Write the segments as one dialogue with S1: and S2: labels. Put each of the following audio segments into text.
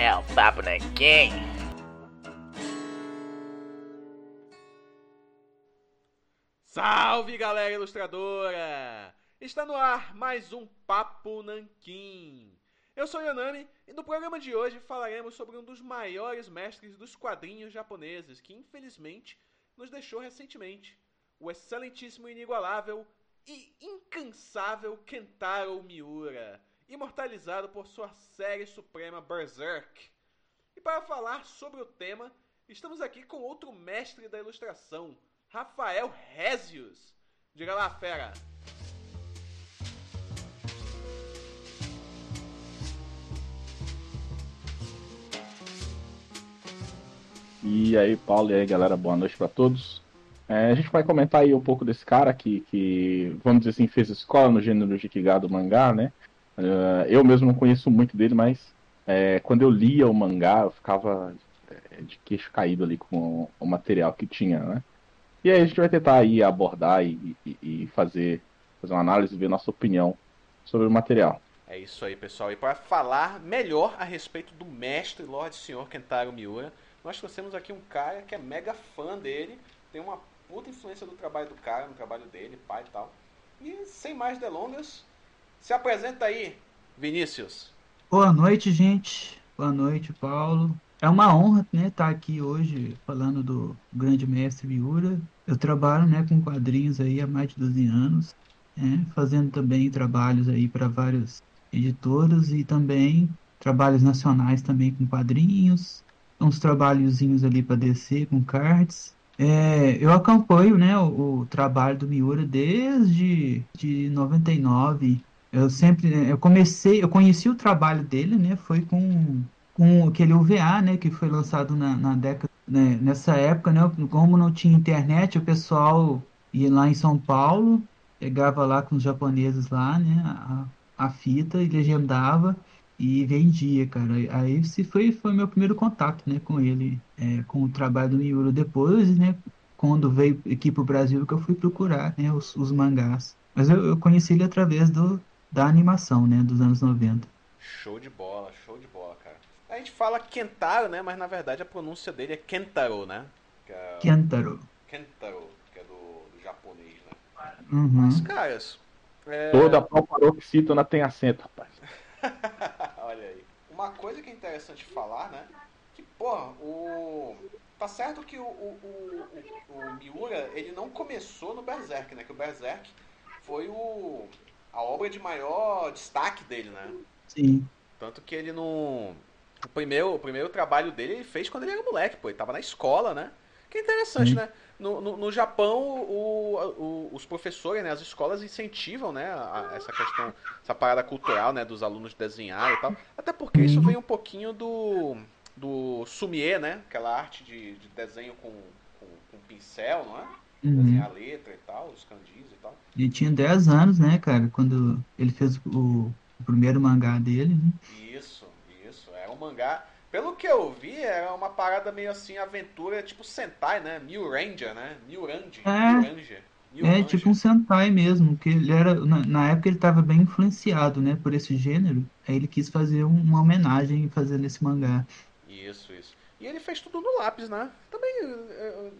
S1: é o Papo Nanquim.
S2: Salve galera ilustradora! Está no ar mais um Papo Nanquim. Eu sou Yanami e no programa de hoje falaremos sobre um dos maiores mestres dos quadrinhos japoneses que infelizmente nos deixou recentemente, o excelentíssimo inigualável e incansável Kentaro Miura, imortalizado por sua série suprema Berserk. E para falar sobre o tema, estamos aqui com outro mestre da ilustração, Rafael Rezius. Diga lá, fera.
S3: E aí, Paulo, e aí, galera, boa noite para todos. É, a gente vai comentar aí um pouco desse cara que, que, vamos dizer assim, fez escola no gênero de Kiga do mangá, né? Uh, eu mesmo não conheço muito dele, mas é, quando eu lia o mangá, eu ficava é, de queixo caído ali com o, material que tinha, né? E aí a gente vai tentar aí abordar e, e, e fazer, fazer uma análise ver nossa opinião sobre o material.
S2: É isso aí, pessoal. E para falar melhor a respeito do mestre Lorde Senhor Kentaro Miura, nós trouxemos aqui um cara que é mega fã dele, tem uma puta influência do trabalho do cara, no trabalho dele, pai e tal. E sem mais delongas, se apresenta aí, Vinícius.
S4: Boa noite, gente. Boa noite, Paulo. É uma honra, né, estar tá aqui hoje falando do grande mestre Miura. Eu trabalho, né, com quadrinhos aí há mais de 12 anos, né, fazendo também trabalhos aí para vários editoras e também trabalhos nacionais também com quadrinhos, uns trabalhozinhos ali para descer com cards. É, eu acompanho, né, o, o, trabalho do Miura desde de 99. Eu sempre, eu comecei, eu conheci o trabalho dele, né, foi com com aquele UVA, né, que foi lançado na, na década, né, nessa época, né, como não tinha internet, o pessoal ia lá em São Paulo, pegava lá com os japoneses lá, né, a, a fita e legendava e vendia, cara. Aí se foi foi meu primeiro contato, né, com ele, é, com o trabalho do Miura. Depois, né, quando veio aqui pro Brasil que eu fui procurar, né, os, os mangás. Mas eu, eu conheci ele através do da animação, né, dos anos 90.
S2: Show de bola, show de bola, cara. A gente fala Kentaro, né, mas na verdade a pronúncia dele é Kentaro, né?
S4: Que é... Kentaro.
S2: Kentaro, que é do, do japonês, né?
S4: Uhum.
S2: Mas, caras...
S3: É... Toda paroxítona tem acento, rapaz.
S2: Olha aí. Uma coisa que é interessante falar, né? Que, porra, o. Tá certo que o, o, o, o, Miura, ele não começou no Berserk, né? Que o Berserk foi o, a obra de maior destaque dele, né?
S4: Sim.
S2: Tanto que ele não. O primeiro, o primeiro trabalho dele ele fez quando ele era moleque, pô. Ele tava na escola, né? Que é interessante, Sim. né? No, no, no, Japão, o, o, os professores, né, as escolas incentivam, né, a, essa questão, essa parada cultural, né, dos alunos desenhar e tal. Até porque isso vem um pouquinho do, do sumier, né, aquela arte de, de desenho com, com, com, pincel, não é? Uhum. Desenhar letra e tal, os kanjis e tal.
S4: Ele tinha 10 anos, né, cara, quando ele fez o, o primeiro mangá dele, né?
S2: Isso, isso. É um mangá pelo que eu vi, é uma parada meio assim, aventura tipo Sentai, né? Mil Ranger, né? Mil Ranger.
S4: É, Mil Ranger. É tipo um Sentai mesmo, que ele era, na, na, época ele estava bem influenciado, né, por esse gênero. Aí ele quis fazer uma homenagem fazendo esse mangá.
S2: Isso, isso. E ele fez tudo no lápis, né? Também,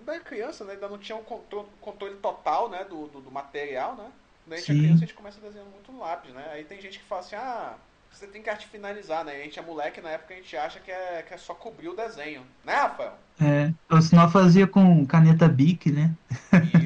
S2: da criança, né? Ainda não tinha um controle, total, né? Do, do, do material, né? Daí a gente é criança, a gente começa desenhando muito no lápis, né? Aí tem gente que fala assim, ah, você tem que arte finalizar, né? A gente é moleque, na época a gente acha que é, que é só cobrir o desenho. Né, Rafael?
S4: É, ou senão fazia com caneta Bic, né?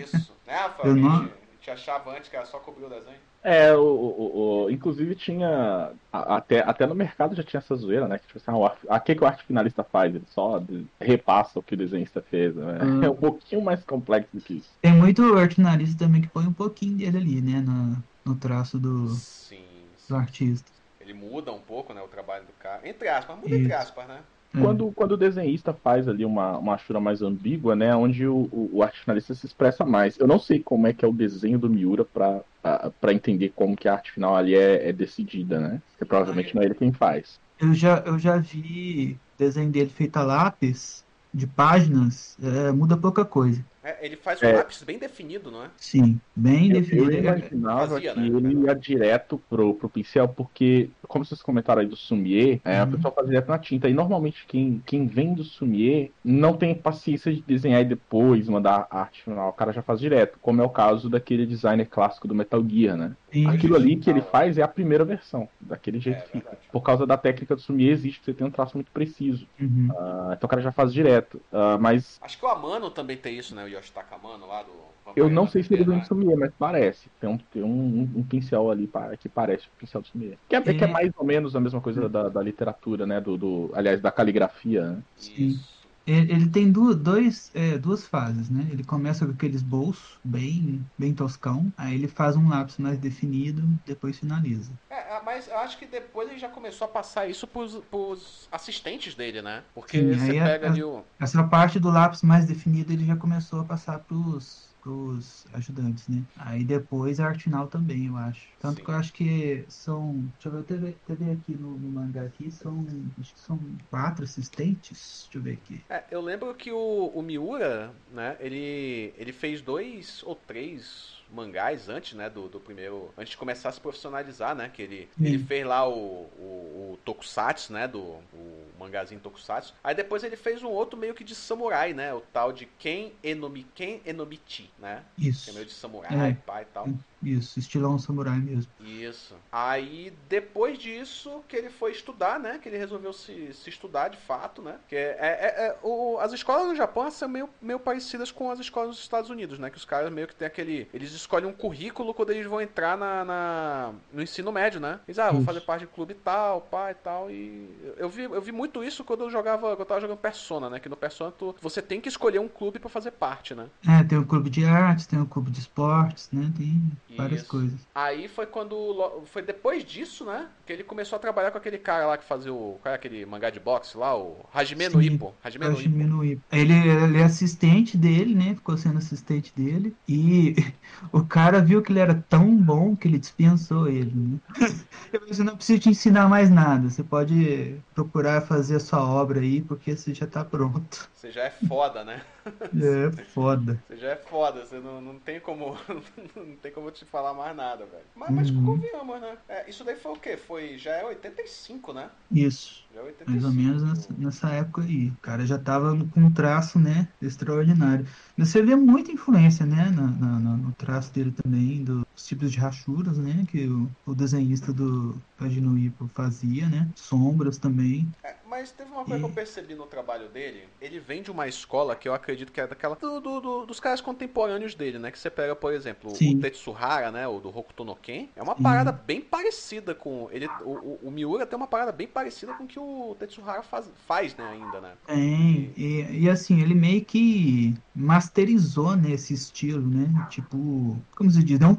S2: Isso. Né, Rafael? Eu não... a, gente, a gente achava antes que era só cobrir o desenho.
S3: É, o, o, o, inclusive tinha. Até, até no mercado já tinha essa zoeira, né? Que tipo assim, ah, a que, que o arte finalista faz? Ele só repassa o que o desenhista fez. Né? Hum. É um pouquinho mais complexo do que isso.
S4: Tem muito arte finalista também que põe um pouquinho dele ali, né? No, no traço do, sim, sim. do artista.
S2: Ele muda um pouco, né, o trabalho do cara. Entre aspas, muda Isso. entre aspas, né?
S3: Quando, quando o desenhista faz ali uma, uma achura mais ambígua, né, onde o, o, o arte finalista se expressa mais. Eu não sei como é que é o desenho do Miura para entender como que a arte final ali é, é decidida, né? Porque provavelmente não é ele quem faz.
S4: Eu já, eu já vi desenho dele feito a lápis, de páginas, é, muda pouca coisa.
S2: É, ele faz um é. lápis bem definido, não é?
S4: Sim, bem eu, definido.
S3: Eu imaginava Fazia, que né? ele ia direto pro, pro pincel, porque como vocês comentaram aí do Sumier, é,
S4: Uhum.
S3: o pessoal faz direto na tinta. E normalmente quem, quem vem do Sumier não tem paciência de desenhar e depois mandar a arte final. O cara já faz direto, como é o caso daquele designer clássico do Metal Gear, né?
S4: Sim.
S3: Aquilo ali que ele faz é a primeira versão, daquele jeito
S2: É,
S3: que fica. Por causa da técnica do Sumier, existe que você tem um traço muito preciso.
S4: Uhum.
S3: Ah, então o cara já faz direto. Ah, mas
S2: Acho que o Amano também tem isso, né? O Yoshitaka Amano lá do.
S3: eu não sei se ele vem
S2: Hunter,
S3: do mas parece. Tem um, tem um, um- um pincel ali para- que parece o pincel do Sumier. Que é, que é
S4: É.
S3: mais ou menos a mesma coisa da, da literatura, né? Do, do- aliás, da caligrafia. né?
S2: Isso.
S4: Ele, ele tem du- dois, é, duas fases, né? Ele começa com aqueles bolsos bem, bem toscão, aí ele faz um lápis mais definido, depois finaliza.
S2: É, é, mas eu acho que depois ele já começou a passar isso pros, pros assistentes dele, né? Porque
S4: Sim,
S2: você pega
S4: a-
S2: ali o.
S4: Essa parte do lápis mais definido ele já começou a passar pros, pros ajudantes, né? Aí depois a arte final também, eu acho. Tanto
S2: Sim.
S4: que eu acho que são. Deixa eu ver, ver, até ver aqui no, no mangá aqui, são. Acho que são quatro assistentes. Deixa eu ver aqui.
S2: É, eu lembro que o, o Miura, né, ele, ele fez dois ou três mangás antes, né, do, do primeiro, antes de começar a se profissionalizar, né, que ele,
S4: Sim.
S2: ele fez lá o, o, o Tokusatsu, né, do o mangazinho Tokusatsu. Aí depois ele fez um outro meio que de samurai, né, o tal de Ken Enomi, Ken Enomichi, né, que
S4: Isso.
S2: é meio de samurai,
S4: É.
S2: pai e tal.
S4: Isso, estilão samurai mesmo.
S2: Isso. Aí, depois disso, que ele foi estudar, né? Que ele resolveu se, se estudar de fato, né? Que é, é- é- o- as escolas no Japão são meio, meio parecidas com as escolas nos Estados Unidos, né? Que os caras meio que tem aquele. Eles escolhem um currículo quando eles vão entrar na, na- no ensino médio, né? Eles, ah, vou
S4: Isso.
S2: fazer parte de clube tal, pai e tal. E eu vi, eu vi muito isso quando eu jogava. Quando eu tava jogando Persona, né? Que no Persona tu- você tem que escolher um clube pra fazer parte, né?
S4: É, tem o clube de artes, tem o clube de esportes, né? Tem várias
S2: Isso.
S4: coisas.
S2: Aí foi quando. Foi depois disso, né? Que ele começou a trabalhar com aquele cara lá que fazia o. Qual é aquele mangá de boxe lá? O Hajime no Ippo. Hajime no Ippo.
S4: Ele, ele é assistente dele, né? Ficou sendo assistente dele. E o cara viu que ele era tão bom que ele dispensou ele, né? Falou assim, não preciso te ensinar mais nada. Você pode procurar fazer a sua obra aí, porque você já tá pronto.
S2: Você já é foda, né?
S4: É foda.
S2: Você já é foda, você não, não tem como. não tem como te falar mais nada, velho. Mas, mas
S4: Uhum.
S2: convenhamos, né? É, isso daí foi o quê? Foi. Já é 85, né?
S4: Isso.
S2: Já 85.
S4: Mais ou menos nessa, nessa época aí. O cara já tava com um traço, né? Extraordinário. Você vê muita influência, né? na- na- no traço dele também, dos tipos de rachuras, né? Que o, o desenhista do Pagino Ippo fazia, né? Sombras também.
S2: É, mas teve uma coisa
S4: E-
S2: que eu percebi no trabalho dele. Ele vem de uma escola que eu acredito que é daquela. do- do- do- dos caras contemporâneos dele, né? Que você pega, por exemplo,
S4: Sim.
S2: o Tetsuhara, né? O do Hokuto no Ken. É uma
S4: Sim.
S2: parada bem parecida com. Ele, o, o, o Miura tem uma parada bem parecida com o que o Tetsuhara faz, faz né? Ainda, né?
S4: Tem. E, e assim, ele meio que masterizou, né? Esse estilo, né? Tipo, como se diz? Deu um,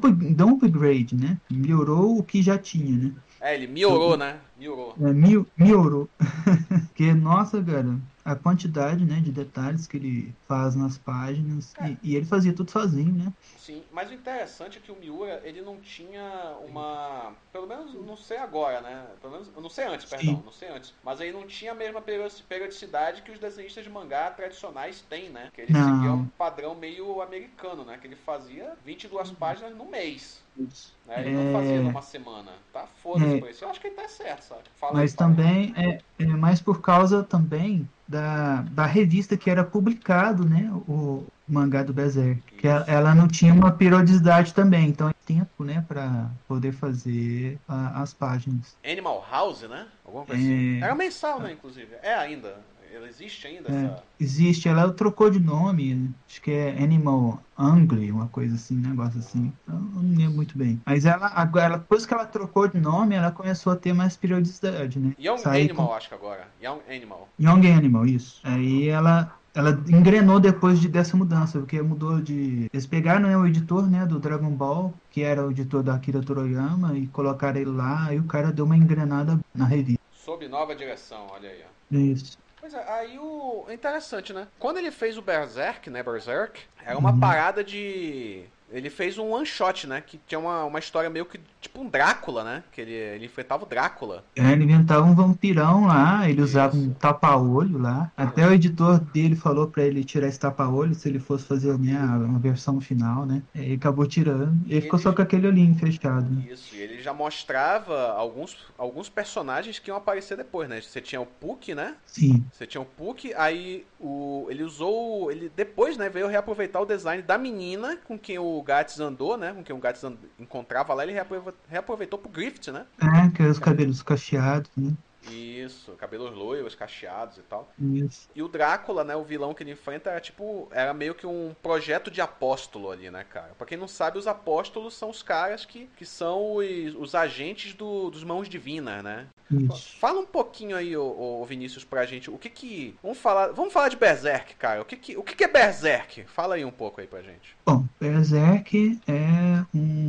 S4: um upgrade, né? Melhorou o que já tinha, né?
S2: É, ele miorou, né? Miorou.
S4: É, mil, miorou. Porque, nossa, cara, a quantidade, né, de detalhes que ele faz nas páginas. E, e ele fazia tudo sozinho, né?
S2: Sim, mas o interessante é que o Miura, ele não tinha uma. Pelo menos, não sei agora, né? Pelo menos, eu não sei antes, perdão,
S4: Sim.
S2: não sei antes. Mas ele não tinha a mesma peri- periodicidade que os desenhistas de mangá tradicionais têm, né? Que ele
S4: Não.
S2: seguia um padrão meio americano, né? Que ele fazia 22 páginas no mês. Né? Ele não
S4: Uhum. É.
S2: fazia numa semana. Tá foda-se
S4: É.
S2: isso. Eu acho que ele tá certo, sabe? Fala
S4: Mas
S2: aí, aí.
S4: também é, é mais por causa também da, da revista que era publicado, né? O mangá do Berserk. Que ela, ela não tinha uma periodicidade também, então é tempo, né, para poder fazer a- as páginas.
S2: Animal House, né? Alguma coisa
S4: É.
S2: assim. Era mensal, né, inclusive. É ainda. Ela existe ainda
S4: É.
S2: essa.
S4: Existe, ela trocou de nome, acho que é Animal Angle, uma coisa assim, um negócio assim. Eu não lembro muito bem. Mas ela, agora, depois que ela trocou de nome, ela começou a ter mais periodicidade, né?
S2: Young
S4: Sair
S2: Animal, acho que agora. Young Animal.
S4: Young Animal, isso. Aí ela, ela engrenou depois de, dessa mudança, porque mudou de. Eles pegaram né, o editor né, do Dragon Ball, que era o editor da Akira Toriyama, e colocaram ele lá, e o cara deu uma engrenada na revista.
S2: Sob nova direção, olha aí, ó.
S4: Isso.
S2: Pois é, aí o. é Interessante, né? Quando ele fez o Berserk, né? Berserk, era uma
S4: Uhum.
S2: parada de. Ele fez um one shot, né? Que tinha uma, uma história meio que tipo um Drácula, né? Que ele, ele enfrentava o Drácula.
S4: É, ele inventava um vampirão lá, ele usava
S2: Isso.
S4: um tapa-olho lá. Até o editor dele falou pra ele tirar esse tapa-olho se ele fosse fazer a, a versão final, né? Ele acabou tirando. Ele ficou
S2: Ele-
S4: só com aquele olhinho fechado. né?
S2: Isso, e ele já mostrava alguns, alguns personagens que iam aparecer depois, né? Você tinha o Puck, né?
S4: Sim.
S2: Você tinha o Puck, aí o, ele usou. Ele depois, né, veio reaproveitar o design da menina com quem o Gats andou, né? Com quem o Gats encontrava lá, ele reaprove- reaproveitou pro Griffith, né?
S4: É, que é os cabelos cacheados, né?
S2: Isso, cabelos loiros, cacheados e tal.
S4: Isso.
S2: E o Drácula, né, o vilão que ele enfrenta era tipo, era meio que um projeto de apóstolo ali, né, cara? Pra quem não sabe, os apóstolos são os caras que, que são os, os agentes do, dos mãos divinas, né?
S4: Isso.
S2: Fala um pouquinho aí, ô, ô Vinícius, pra gente, o que que... Vamos falar, vamos falar de Berserk, cara. O que que, o que que é Berserk? Fala aí um pouco aí pra gente.
S4: Bom, Berserk é um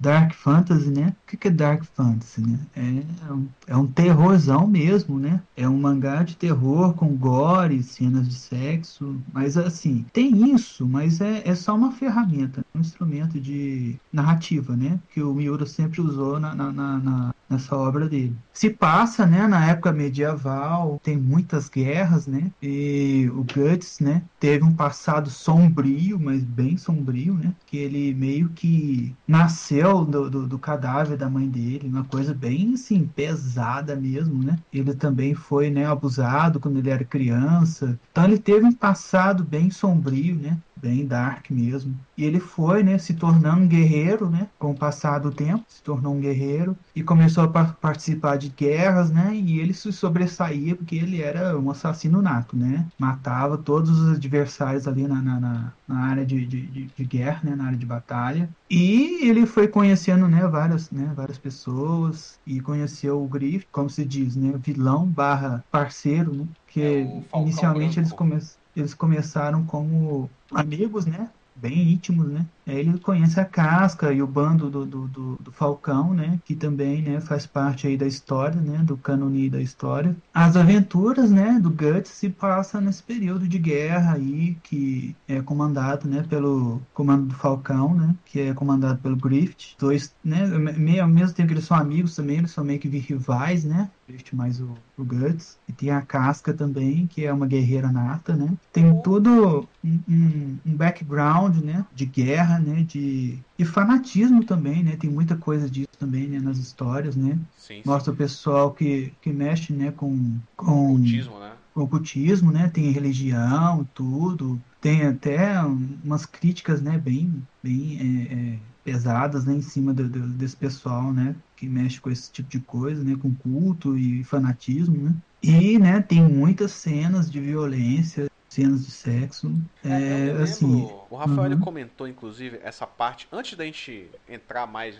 S4: Dark Fantasy, né? O que é Dark Fantasy, né? É um, é um terrorzão mesmo, né? É um mangá de terror com gore, cenas de sexo, mas assim, tem isso, mas é, é só uma ferramenta, um instrumento de narrativa, né? Que o Miura sempre usou na, na- na- nessa obra dele. Se passa, né, na época medieval, tem muitas guerras, né? E o Guts, né, teve um passado sombrio, mas bem sombrio, né? Que ele meio que nasceu do, do, do cadáver da mãe dele, uma coisa bem, assim, pesada mesmo, né? Ele também foi, né, abusado quando ele era criança. Então ele teve um passado bem sombrio, né? Bem dark mesmo. E ele foi, né, se tornando um guerreiro, né? Com o passar do tempo, se tornou um guerreiro e começou a par- participar de guerras, né? E ele se sobressaía porque ele era um assassino nato, né? Matava todos os adversários ali na, na, na- na área de, de, de, de guerra, né? Na área de batalha. E ele foi conhecendo, né? Várias, né? Várias pessoas e conheceu o Griff, como se diz, né? Vilão barra parceiro, né? Que
S2: É
S4: inicialmente eles,
S2: Branco.
S4: Eles começaram como amigos, né? Bem íntimos, né? Ele conhece a Casca e o bando do, do, do, do Falcão, né? Que também, né, faz parte aí da história, né? Do cânone da história. As aventuras, né, do Guts se passam nesse período de guerra aí, que é comandado, né, pelo comando do Falcão, né? Que é comandado pelo Griffith. Dois, né? Meio, ao mesmo tempo que eles são amigos também, eles são meio que rivais, né? Griffith mais o, o Guts. E tem a Casca também, que é uma guerreira nata, né? Tem todo um, um, um background, né? De guerra, né? De, e fanatismo também, né? Tem muita coisa disso também, né? Nas histórias, né?
S2: Sim, sim.
S4: Mostra o pessoal que, que mexe, né? Com, com,
S2: Cultismo, né?
S4: com o ocultismo, né? Tem religião, tudo. Tem até umas críticas, né? Bem, bem é, é, pesadas, né? Em cima do, do- desse pessoal, né? Que mexe com esse tipo de coisa, né? Com culto e fanatismo, né? E, né? Tem muitas cenas de violência, cenas de sexo.
S2: É,
S4: É, assim,
S2: o Rafael ele
S4: uhum.
S2: comentou, inclusive, essa parte, antes da gente entrar mais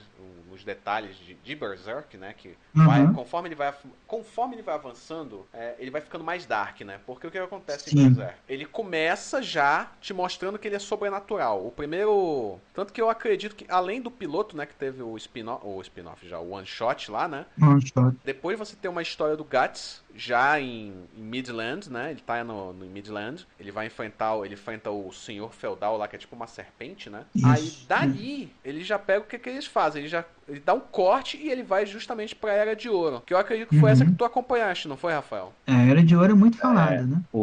S2: nos detalhes de, de Berserk, né? Que vai,
S4: Uhum.
S2: conforme, ele vai, conforme ele vai avançando, é, ele vai ficando mais dark, né? Porque o que acontece em
S4: Sim.
S2: Berserk? Ele começa já te mostrando que ele é sobrenatural. O primeiro. Tanto que eu acredito que, além do piloto, né? Que teve o spin-off, o spin-off já, o one shot lá, né?
S4: one shot.
S2: Depois você tem uma história do Guts, já em, em Midland, né? Ele tá no, no Midland. Ele vai enfrentar, o- ele enfrenta o senhor feudal lá, que é tipo uma serpente, né?
S4: Isso.
S2: Aí dali, ele já pega o que, que eles fazem. Ele já ele dá um corte e ele vai justamente pra Era de Ouro. Que eu acredito que foi
S4: Uhum.
S2: essa que tu acompanhaste, não foi, Rafael?
S4: A Era de Ouro é muito falada, né?
S3: O,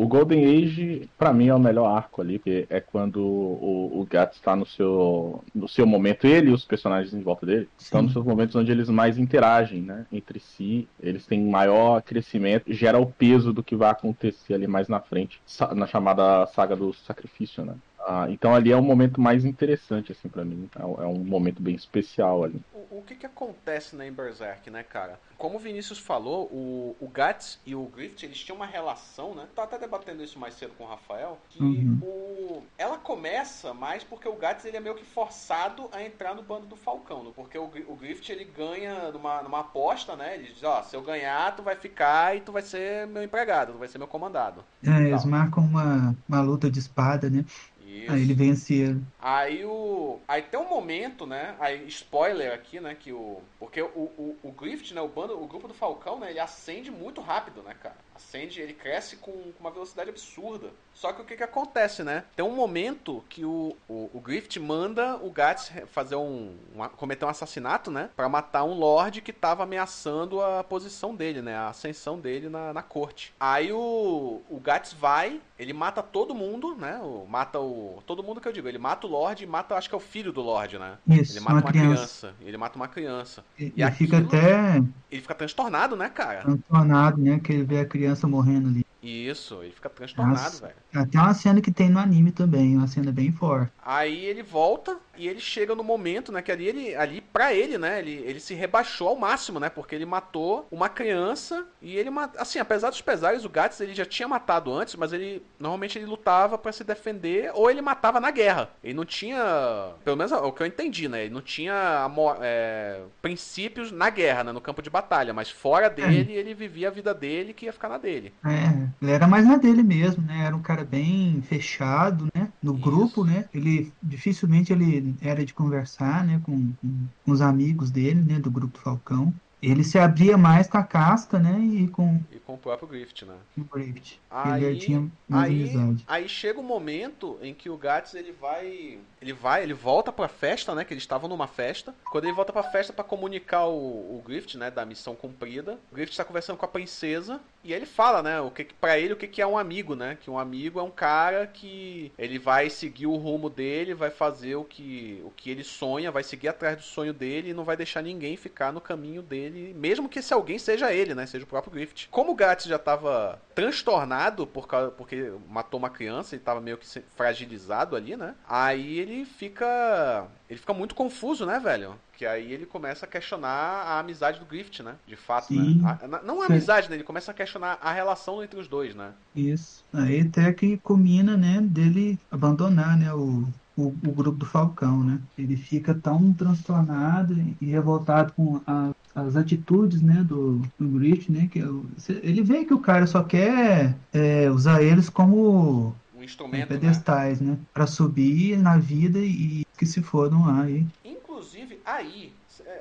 S3: o, o Golden Age, pra mim, é o melhor arco ali, porque é quando o, o Gats está no seu, no seu momento, ele e os personagens em volta dele, estão
S4: Sim.
S3: nos seus momentos onde eles mais interagem, né, entre si, eles têm maior crescimento, gera o peso do que vai acontecer ali mais na frente, na chamada saga do sacrifício, né. Ah, então ali é um momento mais interessante, assim, pra mim, é um- é um momento bem especial
S2: O, o que que acontece na Berserk, né, cara? Como o Vinícius falou, o, o Guts e o Griffith, eles tinham uma relação, né? Tô até debatendo isso mais cedo com o Rafael, que
S4: Uhum.
S2: o, ela começa mais porque o Guts, ele é meio que forçado a entrar no bando do Falcão, né? porque o, o Griffith, ele ganha numa, numa aposta, né? Ele diz, ó, se eu ganhar, tu vai ficar e tu vai ser meu empregado, tu vai ser meu comandado.
S4: É, eles
S2: Tá.
S4: marcam uma, uma luta de espada, né?
S2: Isso.
S4: Aí ele vence ele.
S2: Aí o. Aí tem um momento, né? Aí, spoiler aqui, né? Que o. Porque o, o, o Griffith, né? O bando, o grupo do Falcão, né? Ele acende muito rápido, né, cara? A Sandy, ele cresce com, com uma velocidade absurda. Só que o que, que acontece, né? Tem um momento que o, o, o Griffith manda o Gats fazer um, um, cometer um assassinato, né? Pra matar um Lorde que tava ameaçando a posição dele, né? A ascensão dele na, na corte. Aí o, o Gats vai, ele mata todo mundo, né? O, mata o. Todo mundo que eu digo, ele mata o Lorde e mata, acho que é o filho do Lorde, né?
S4: Isso,
S2: ele mata
S4: uma criança.
S2: criança. Ele mata uma criança.
S4: E,
S2: E
S4: e fica
S2: aquilo-
S4: até
S2: Ele fica transtornado, né, cara?
S4: transtornado, né? Que ele vê a criança morrendo ali.
S2: Isso, ele fica transtornado, velho.
S4: Até uma cena que tem no anime também, uma cena bem forte.
S2: Aí ele volta e ele chega no momento, né? Que ali, ele, ali pra ele, né? Ele, ele se rebaixou ao máximo, né? Porque ele matou uma criança e ele. Assim, apesar dos pesares, o Gats ele já tinha matado antes, mas ele normalmente ele lutava pra se defender ou ele matava na guerra. Ele não tinha. Pelo menos é o que eu entendi, né? Ele não tinha é, princípios na guerra, né? No campo de batalha, mas fora dele, ele vivia a vida dele que ia ficar na dele.
S4: É, ele era mais na dele mesmo, né? Era um cara bem fechado, né? No
S2: Isso.
S4: grupo, né? Ele dificilmente ele era de conversar, né? Com, com, com os amigos dele, né? Do grupo do Falcão. Ele se abria mais com a casca, né? E com
S2: E com o próprio Griffith, né?
S4: o Braveheart.
S2: Aí-
S4: Ele tinha mais
S2: Aí,
S4: amizade.
S2: aí chega um momento em que o Gats ele vai, ele vai, ele volta pra festa, né? Que eles estavam numa festa. Quando ele volta pra festa pra comunicar o, o Griffith, né, da missão cumprida, o Griffith tá conversando com a princesa e ele fala, né, o que para ele o que que é um amigo, né? Que um amigo é um cara que ele vai seguir o rumo dele, vai fazer o que o que ele sonha, vai seguir atrás do sonho dele e não vai deixar ninguém ficar no caminho dele, mesmo que esse alguém seja ele, né? Seja o próprio Griffith. Como o Gats já tava transtornado por causa, porque matou uma criança e tava meio que fragilizado ali, né? Aí ele fica. Ele fica muito confuso, né, velho? Que aí ele começa a questionar a amizade do Griffith, né? De fato,
S4: Sim.
S2: né? A- não a amizade, né? Ele começa a questionar a relação entre os dois, né?
S4: Isso. Aí até que culmina, né? Dele abandonar, né? O, o, o grupo do Falcão, né? Ele fica tão transtornado e revoltado com a- as atitudes, né? Do, do Griffith, né? Que eu- ele vê que o cara só quer é, usar eles como
S2: Um instrumento, né?
S4: pedestais, né? Pra subir na vida e que se fodam lá. E,
S2: Inclusive, aí,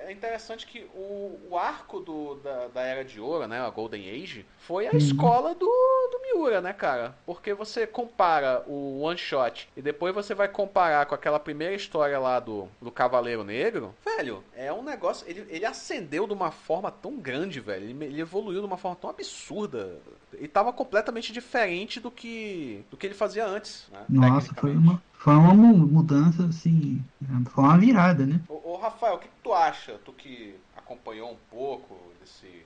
S2: é interessante que o, o arco do, da, da Era de Ouro, né, a Golden Age, foi a
S4: Uhum.
S2: escola do, do Miura, né, cara? Porque você compara o One Shot e depois você vai comparar com aquela primeira história lá do, do Cavaleiro Negro, velho, é um negócio. Ele, ele ascendeu de uma forma tão grande, velho. Ele, ele evoluiu de uma forma tão absurda. E tava completamente diferente do que, do que ele fazia antes. Né,
S4: nossa, foi uma, foi uma mu- mudança, assim, foi uma virada, né?
S2: Ô, ô, Rafael, o que, que tu acha? Tu que acompanhou um pouco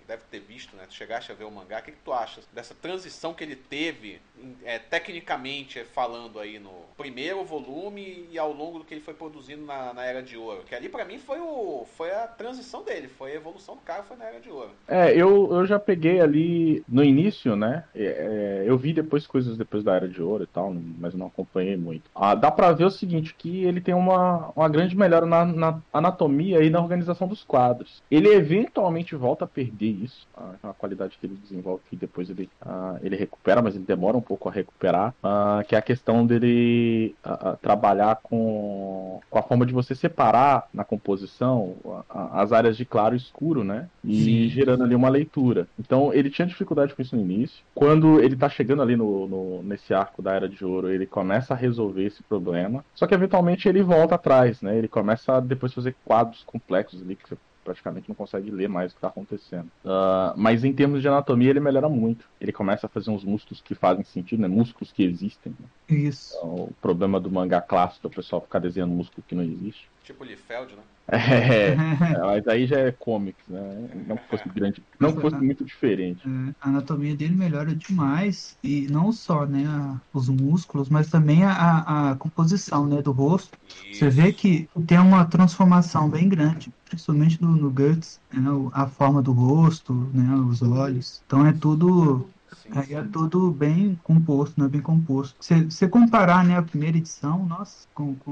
S2: Deve ter visto, né? Tu chegaste a ver o mangá. O que, que tu acha dessa transição que ele teve, é, tecnicamente é, falando aí no primeiro volume e ao longo do que ele foi produzindo na, na Era de Ouro? Que ali pra mim foi, o, foi a transição dele, foi a evolução do cara, foi na Era de Ouro.
S3: É, eu, eu já peguei ali no início, né? É, é, eu vi depois coisas depois da Era de Ouro e tal, mas não acompanhei muito. Ah, dá pra ver o seguinte, que ele tem uma, uma grande melhora na, na anatomia e na organização dos quadros. Ele eventualmente volta a perder isso, a, a qualidade que ele desenvolve, que depois ele, ah, ele recupera, mas ele demora um pouco a recuperar, ah, que é a questão dele ah, trabalhar com, com a forma de você separar na composição as áreas de claro e escuro, né? E
S2: Sim.
S3: gerando ali uma leitura. Então ele tinha dificuldade com isso no início. Quando ele tá chegando ali no, no- nesse arco da Era de Ouro, ele começa a resolver esse problema. Só que eventualmente ele volta atrás, né? Ele começa a depois fazer quadros complexos ali que você praticamente não consegue ler mais o que está acontecendo. Ah, mas em termos de anatomia ele melhora muito. Ele começa a fazer uns músculos que fazem sentido, né? Músculos que existem. né?
S4: Isso.
S3: Então, o problema do mangá clássico é o pessoal ficar desenhando músculo que não existe.
S2: Tipo o Liefeld, né?
S3: É, é, mas aí já é comics, né? Não que fosse grande, não que fosse muito diferente.
S4: É, a anatomia dele melhora demais e não só né a- os músculos mas também a, a- composição né do rosto você vê que tem uma transformação bem grande principalmente no, no Guts né, a forma do rosto né os olhos então é tudo
S2: Sim,
S4: aí é tudo bem composto né bem composto se você comparar né a primeira edição nossa com, com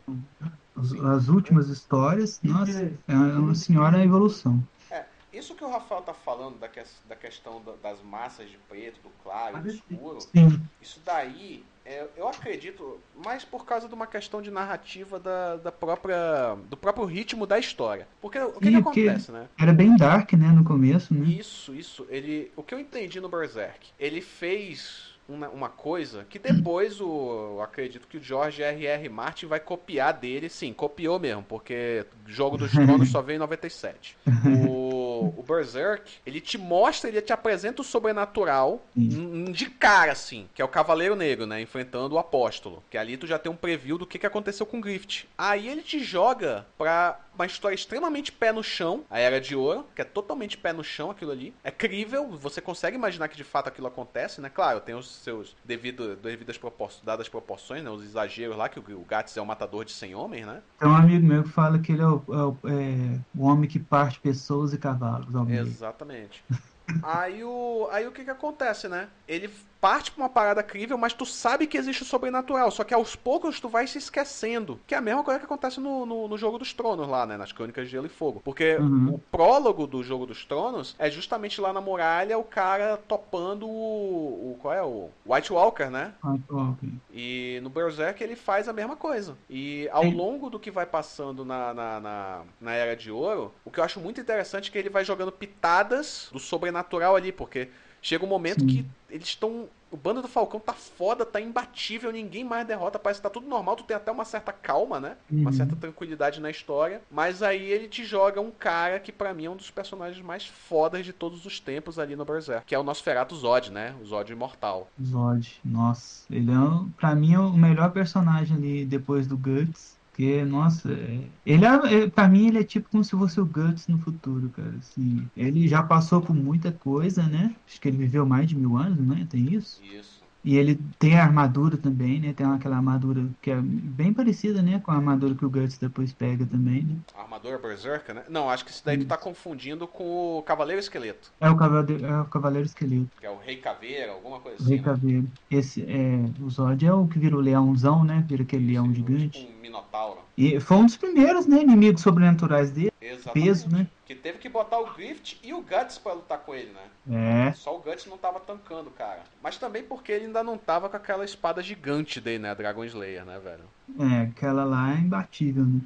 S4: os- as últimas histórias nossa é uma senhora evolução
S2: isso que o Rafael tá falando da, que, da questão da, das massas de preto, do claro e do escuro,
S4: Sim.
S2: isso daí é, eu acredito mais por causa de uma questão de narrativa da, da própria do próprio ritmo da história. Porque o que,
S4: Sim,
S2: que acontece, né?
S4: Era bem dark, né, no começo, né?
S2: Isso, isso. Ele, o que eu entendi no Berserk, ele fez uma, uma coisa que depois o, eu acredito que o George R.R. Martin vai copiar dele, sim, copiou mesmo, porque Jogo dos Tronos só veio em 97. O, o Berserk, ele te mostra, ele te apresenta o sobrenatural de cara, assim, que é o Cavaleiro Negro, né, enfrentando o Apóstolo, que ali tu já tem um preview do que, que aconteceu com o Grift. Aí ele te joga pra uma história extremamente pé no chão, a Era de Ouro, que é totalmente pé no chão aquilo ali. É crível, você consegue imaginar que de fato aquilo acontece, né? Claro, tem os seus devido, devidas propor dadas proporções, né? Os exageros lá, que o, o Gats é um matador de 100 homens, né?
S4: Tem um amigo meu que fala que ele é o, é o- é o homem que parte pessoas e cavalos.
S2: Exatamente. Aí o, aí o que que acontece, né? Ele parte pra uma parada crível, mas tu sabe que existe o sobrenatural, só que aos poucos tu vai se esquecendo. Que é a mesma coisa que acontece no, no, no Jogo dos Tronos lá, né? Nas Crônicas de Gelo e Fogo. Porque
S4: Uhum.
S2: o prólogo do Jogo dos Tronos é justamente lá na muralha o cara topando o... o qual é? O White Walker, né?
S4: Ah, ok.
S2: E no Berserk ele faz a mesma coisa. E ao
S4: Sim.
S2: longo do que vai passando na, na, na, na Era de Ouro, o que eu acho muito interessante é que ele vai jogando pitadas do sobrenatural ali, porque chega um momento
S4: Sim.
S2: que eles estão. O bando do Falcão tá foda, tá imbatível, ninguém mais derrota, parece que tá tudo normal, tu tem até uma certa calma, né? Uma
S4: Uhum.
S2: certa tranquilidade na história. Mas aí ele te joga um cara que pra mim é um dos personagens mais fodas de todos os tempos ali no Berserk, que é o Nosferatu Zod, né? O Zod imortal.
S4: Zod, nossa, ele é, pra mim, é o melhor personagem ali depois do Guts. Porque, nossa, é- ele é, é- pra mim ele é tipo como se fosse o Guts no futuro, cara. Assim, ele já passou por muita coisa, né? Acho que ele viveu mais de mil anos, né? Tem isso?
S2: Isso.
S4: E ele tem a armadura também, né? Tem aquela armadura que é bem parecida, né? Com a armadura que o Guts depois pega também, né?
S2: A armadura Berserker, né? Não, acho que isso daí tu tá confundindo com o Cavaleiro Esqueleto,
S4: É o Cavaleiro, é o Cavaleiro Esqueleto,
S2: que é o Rei Caveira, alguma coisa
S4: o
S2: assim.
S4: Rei
S2: né?
S4: Caveiro. Esse, é, o Zod é o que vira o leãozão, né? Vira aquele leão
S2: Tipo,
S4: gigante.
S2: Tipo um Minotauro.
S4: E foi um dos primeiros, né, inimigos sobrenaturais dele.
S2: Exatamente.
S4: Peso, né?
S2: Que teve que botar o Grift e o Guts pra lutar com ele, né?
S4: É,
S2: Só o Guts não tava tancando, cara. Mas também porque ele ainda não tava com aquela espada gigante dele, né? Dragon Slayer, né, velho?
S4: é, aquela lá é imbatível, né?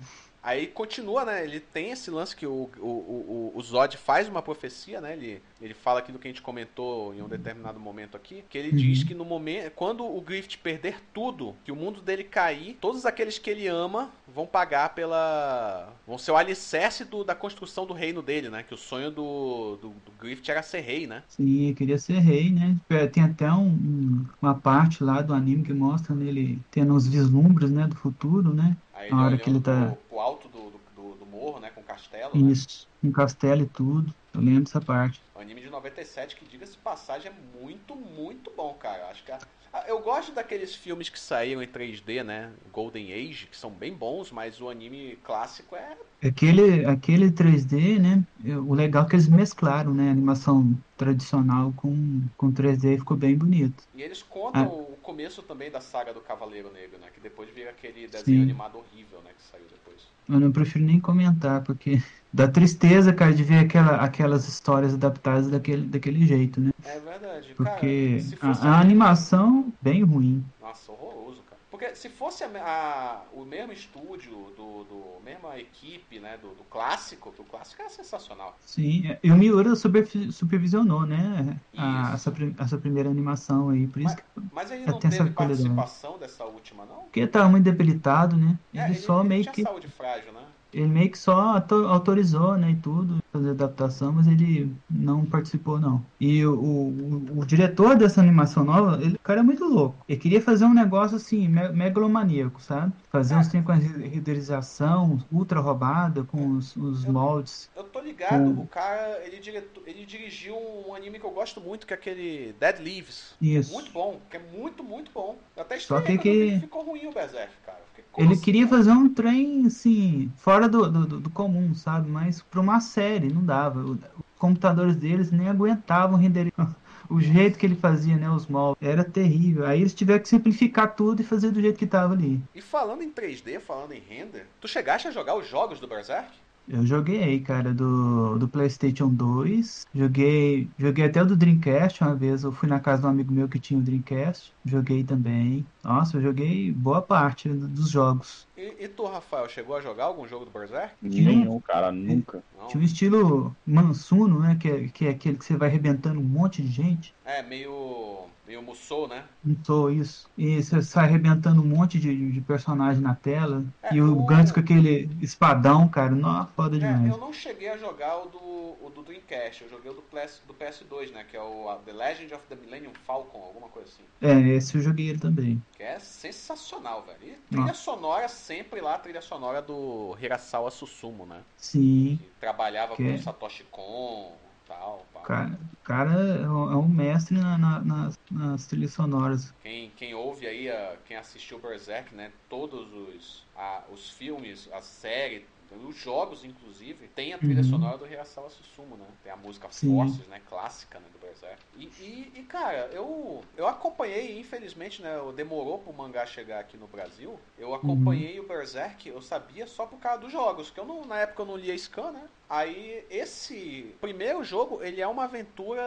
S2: Aí continua, né? Ele tem esse lance que o, o, o, o Zod faz uma profecia, né? Ele, ele fala aquilo que a gente comentou em um determinado momento aqui, que ele
S4: Uhum.
S2: diz que no momento, quando o Grift perder tudo, que o mundo dele cair, todos aqueles que ele ama vão pagar pela, vão ser o alicerce do, da construção do reino dele, né? Que o sonho do, do, do Grift era ser rei, né?
S4: Sim, queria ser rei, né? É, Tem até um- um- uma parte lá do anime que mostra nele tendo uns vislumbres, né, do futuro, né?
S2: Aí
S4: Na hora que ele tá-
S2: pro, pro alto do, do, do- do morro, né? Com o castelo, né?
S4: Isso, um castelo e tudo. Eu lembro dessa parte.
S2: Um anime de 97 que, diga-se passagem, é muito, muito bom, cara. Acho que a- eu gosto daqueles filmes que saíram em 3D, né? Golden Age, que são bem bons, mas o anime clássico é.
S4: Aquele, aquele 3D, né? O legal é que eles mesclaram, né? A animação tradicional com, com 3D e ficou bem bonito.
S2: E eles contam
S4: Ah.
S2: o começo também da saga do Cavaleiro Negro, né? Que depois vira aquele desenho
S4: Sim.
S2: animado horrível, né? Que saiu depois.
S4: Eu não prefiro nem comentar, porque dá tristeza, cara, de ver aquela, aquelas histórias adaptadas daquele, daquele jeito, né?
S2: É verdade.
S4: Porque
S2: cara, fosse
S4: a, a animação, bem ruim.
S2: Nossa, horroroso. Porque se fosse a, a- o mesmo estúdio, do, do mesma equipe, né, do, do clássico, que o clássico é sensacional.
S4: Sim, é, e o Miura supervi- supervisionou, né? a- essa, essa primeira animação aí, por isso que
S2: Mas ele não teve participação dessa última, não?
S4: porque ele tava muito debilitado, né?
S2: É,
S4: Ele só
S2: ele
S4: meio que
S2: frágil, né?
S4: ele meio que só auto- autorizou, né, e tudo, fazer adaptação, mas ele não participou, não. E o, o, o diretor dessa animação nova, ele, o cara é muito louco. Ele queria fazer um negócio assim, me- megalomaníaco, sabe? Fazer
S2: Ah.
S4: uns trem com a renderização ultra roubada, com os, os
S2: Eu-
S4: moldes.
S2: Eu tô ligado,
S4: Hum.
S2: o cara, ele, direto, ele dirigiu um anime que eu gosto muito, que é aquele Dead Leaves.
S4: Isso.
S2: Muito bom, que é muito, muito bom. Eu até
S4: Só que- que-
S2: ficou ruim o Berserk, cara.
S4: Ele
S2: assim,
S4: queria fazer um trem, assim, fora do, do- do comum, sabe? Mas pra uma série, não dava. Os computadores deles nem aguentavam renderizar. O jeito que ele fazia, né, os moldes, era terrível. Aí eles tiveram que simplificar tudo e fazer do jeito que tava ali.
S2: E falando em 3D, falando em render, tu chegaste a jogar os jogos do Berserk?
S4: Eu joguei, cara, do, do PlayStation 2. Joguei, joguei até o do Dreamcast uma vez. Eu fui na casa de um amigo meu que tinha o Dreamcast. Joguei também. Nossa, eu joguei boa parte dos jogos.
S2: E, e tu, Rafael, chegou a jogar algum jogo do Berserk?
S3: Nenhum, cara, nunca.
S4: Não. Tinha um estilo Mansuno, né? Que é, que é aquele que você vai arrebentando um monte de gente.
S2: É, meio. Meio Musou, né?
S4: Musou, isso. E você sai arrebentando um monte de, de personagem na tela.
S2: É,
S4: e o
S2: eu-
S4: Gantz com aquele espadão, cara. Nossa, foda
S2: É,
S4: demais.
S2: eu não cheguei a jogar o do, o do Dreamcast, eu joguei o do, PS, do PS2, né? Que é o The Legend of the Millennium Falcon, alguma coisa assim.
S4: É, esse eu joguei ele também.
S2: Que é sensacional, velho. E trilha
S4: Nossa.
S2: sonora, sempre lá, a trilha sonora do Hirasawa Susumu, né?
S4: Sim.
S2: Que trabalhava
S4: Que
S2: com
S4: é-
S2: o Satoshi Kon tal. pá.
S4: O cara, cara é um é um mestre na- na- nas, nas trilhas sonoras.
S2: Quem, quem ouve aí, a- quem assistiu Berserk, né? Todos os, a- os filmes, a série, os jogos, inclusive, tem a trilha
S4: Uhum.
S2: sonora do Hirasawa Susumu, né? Tem a música
S4: Sim.
S2: Forces, né? Clássica, né? Do Berserk. E, e, e, cara, eu, eu acompanhei, infelizmente, né? Demorou pro mangá chegar aqui no Brasil. Eu acompanhei o Berserk, eu sabia só por causa dos jogos, que eu não, na época eu não lia Scan, né? Aí, esse primeiro jogo, ele é uma aventura,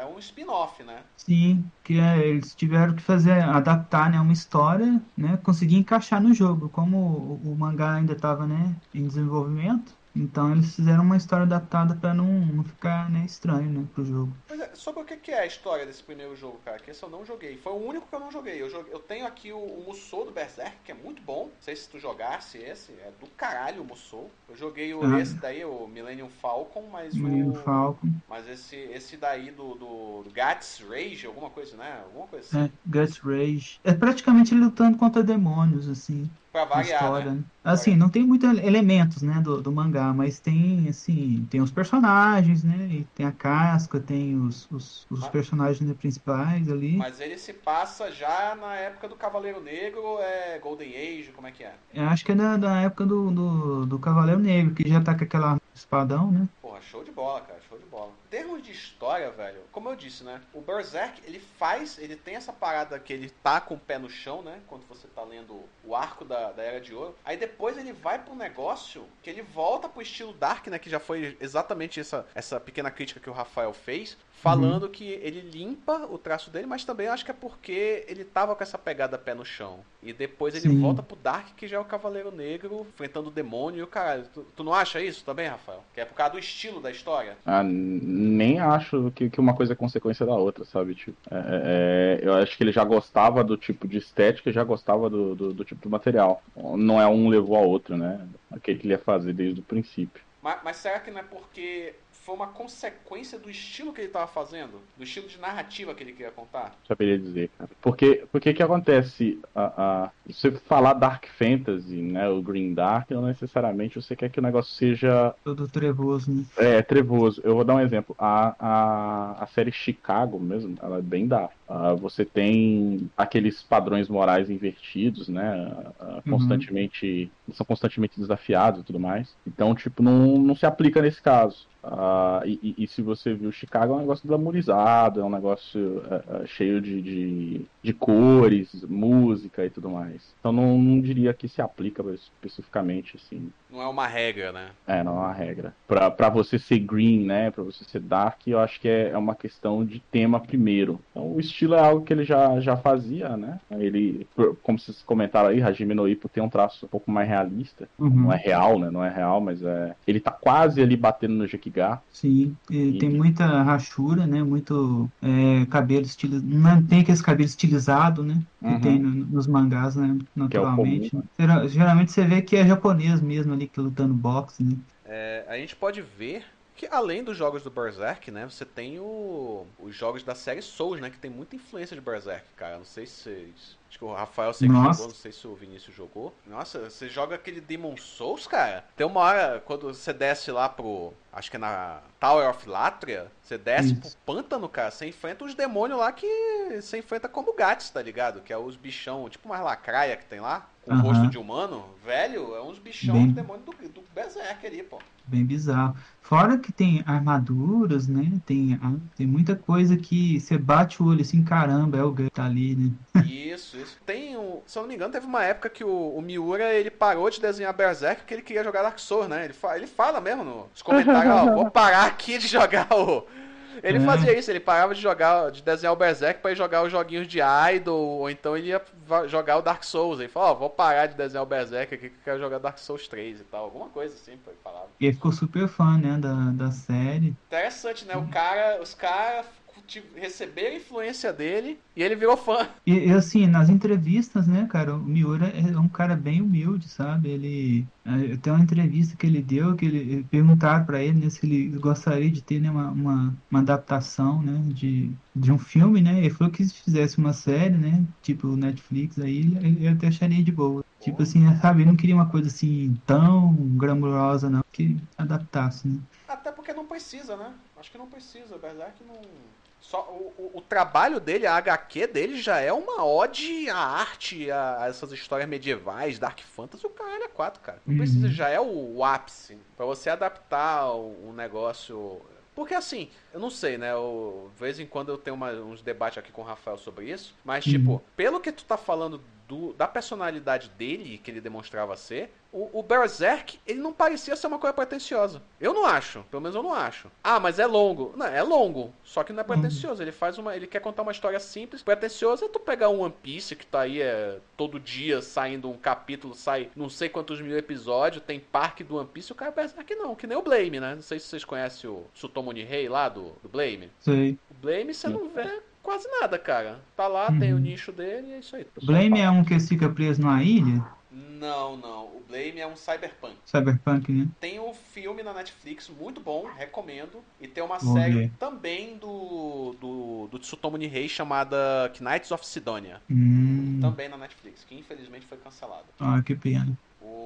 S2: é um spin-off, né?
S4: Sim, que é, eles tiveram que fazer, adaptar, né, uma história, né, conseguir encaixar no jogo. Como o, o mangá ainda estava, né, em desenvolvimento, então eles fizeram uma história adaptada para não, não ficar, né, estranho, né, pro jogo.
S2: É, sobre o que é a história desse primeiro jogo, cara? Que esse eu não joguei. Foi o único que eu não joguei. Eu, joguei- eu tenho aqui o, o Musou do Berserk, que é muito bom. Não sei se tu jogasse esse. É do caralho o Musou. Eu joguei o,
S4: Ah.
S2: esse daí, o Millennium Falcon, mas
S4: Menino
S2: o.
S4: Falcon,
S2: Mas esse, esse daí do, do, do Gats Rage, alguma coisa, né? Alguma coisa assim.
S4: né, Guts Rage. É praticamente lutando contra demônios, assim.
S2: Pra variar,
S4: história,
S2: né?
S4: né? Assim, não tem muitos elementos, né, do, do mangá, mas tem, assim, tem os personagens, né, e tem a casca, tem os, os, os
S2: Mas-
S4: personagens principais ali.
S2: Mas ele se passa já na época do Cavaleiro Negro, é Golden Age, como é que é?
S4: Eu acho que é da, da época do, do, do Cavaleiro Negro, que já tá com aquela espadão, né?
S2: Porra, show de bola, cara, show de bola. Termos de história, velho, como eu disse, né? O Berserk, ele faz, ele tem essa parada que ele tá com o pé no chão, né? Quando você tá lendo o arco da, da Era de Ouro. Aí depois ele vai pro negócio que ele volta pro estilo Dark, né? Que já foi exatamente essa, essa pequena crítica que o Rafael fez. Falando que ele limpa o traço dele, mas também acho que é porque ele tava com essa pegada pé no chão. E depois ele
S4: Sim.
S2: volta pro Dark, que já é o Cavaleiro Negro, enfrentando o demônio e o caralho. Tu, tu não acha isso também, Rafael? Que é por causa do estilo da história?
S3: Ah, nem acho que, que uma coisa é consequência da outra, sabe? Tipo, é- é- eu acho que ele já gostava do tipo de estética e já gostava do, do, do tipo de material. Não é um levou ao outro, né? Aquele que ele ia fazer desde o princípio.
S2: Mas, mas será que não é porque foi uma consequência do estilo que ele tava fazendo? Do estilo de narrativa que ele queria contar?
S3: Saberia dizer, cara. Porque o que que acontece? A, a, você falar Dark Fantasy, né? O Green Dark, não necessariamente você quer que o negócio seja
S4: Todo trevoso, né?
S3: É, trevoso. Eu vou dar um exemplo. A, a, a série Chicago mesmo, ela é bem dark. Ah, você tem aqueles padrões morais invertidos, né? Ah, constantemente. São constantemente desafiados e tudo mais. Então, tipo, não, não se aplica nesse caso. Ah, e, e- se você viu Chicago, é um negócio glamourizado, é um negócio ah, ah, cheio de, de, de cores, música e tudo mais. Então, não, não diria que se aplica especificamente, assim,
S2: Não é uma regra, né?
S3: é, não é uma regra. Pra, pra você ser green, né? Pra você ser dark, eu acho que é, é uma questão de tema primeiro. Então, o estilo é algo que ele já, já fazia, né? Ele, como vocês comentaram aí, Hajime no Ippo tem um traço um pouco mais realista.
S4: Uhum.
S3: Não é real, né? Não é real, mas é. Ele tá quase ali batendo no Jekiga.
S4: Sim, e
S3: E-
S4: tem muita rachura, né? Muito é, cabelo estilizado. Não tem aquele cabelo estilizado, né? Que
S3: Uhum.
S4: tem no- nos mangás, né? Naturalmente.
S3: comum,
S4: Geral- Geralmente você vê que é japonês mesmo ali, que lutando boxe, né?
S2: É, a gente pode ver que além dos jogos do Berserk, né? Você tem o, os jogos da série Souls, né? Que tem muita influência de Berserk, cara. Não sei se vocês. Acho que o Rafael sei jogou, não sei se o Vinícius jogou. Nossa, você joga aquele Demon Souls, cara. Tem uma hora, quando você desce lá pro. Acho que é na Tower of Latria, você desce pro
S4: Isso.
S2: pântano, cara. Você enfrenta os demônios lá que você enfrenta como gatos, tá ligado? Que é os bichão, tipo uma lacraia que tem lá, com rosto de humano. Velho, é uns bichão
S4: Bem-
S2: de demônio do, do Berserk ali, pô.
S4: Bem bizarro. Fora que tem armaduras, né? Tem, tem muita coisa que você bate o olho assim, caramba, é o Gun tá ali, né?
S2: Isso, isso. Tem, um, se eu não me engano, teve uma época que o, o Miura ele parou de desenhar Berserk porque ele queria jogar Dark Souls, né? Ele, fa, ele fala mesmo nos comentários, ó, vou parar aqui de jogar o ele é. fazia isso, ele parava de jogar, de desenhar o Berserk pra ir jogar os joguinhos de Idol, ou então ele ia jogar o Dark Souls. Ele falou, ó, oh, vou parar de desenhar o Berserk aqui que eu quero jogar Dark Souls 3 e tal. Alguma coisa assim, ele falava.
S4: E ele ficou super fã, né, da, da série.
S2: Interessante, né? O cara, os caras receber a influência dele e ele virou fã.
S4: E, assim, nas entrevistas, né, cara, o Miura é um cara bem humilde, sabe? Ele. É, tem uma entrevista que ele deu que ele perguntaram para ele né, se ele gostaria de ter né, uma, uma, uma, adaptação né, de, de um filme, né? Ele falou que se fizesse uma série, né? Tipo Netflix, aí ele, ele até acharia de boa. Tipo assim, sabe, ele não queria uma coisa assim tão glamurosa, não, que adaptasse, né?
S2: Até porque não precisa, né? Acho que não precisa. Berserk não só o, o, o, trabalho dele, a HQ dele já é uma ode à arte, a, a essas histórias medievais, Dark Fantasy, o caralho é 4, cara. Não uhum. precisa, já é o, o ápice. para você adaptar o, o, negócio. Porque assim, eu não sei, né? Eu, de vez em quando eu tenho uma, uns debates aqui com o Rafael sobre isso. Mas, uhum. tipo, pelo que tu tá falando do, da personalidade dele, que ele demonstrava ser, o, o, Berserk, ele não parecia ser uma coisa pretensiosa. Eu não acho, pelo menos eu não acho. Ah, mas é longo. Não, é longo, só que não é uhum. pretensioso. Ele faz uma, ele quer contar uma história simples. Pretensioso é tu pegar um One Piece que tá aí é, todo dia saindo um capítulo, sai não sei quantos mil episódios, tem parque do One Piece, o cara é Berserk não, que nem o Blame, né? Não sei se vocês conhecem o Sutomo Nihei lá do, do Blame.
S4: Sim.
S2: O Blame você não vê quase nada, cara. Tá lá, uhum. tem o nicho dele e é isso aí.
S4: Blame é um que fica preso numa ilha?
S2: Não, não. O Blame é um cyberpunk.
S4: Cyberpunk, né?
S2: Tem um filme na Netflix muito bom, recomendo. E tem uma série ver. também do, do, do Tsutomu Nihei chamada Knights of Sidonia.
S4: Hum.
S2: Também na Netflix, que infelizmente foi cancelada.
S4: Ah, que pena.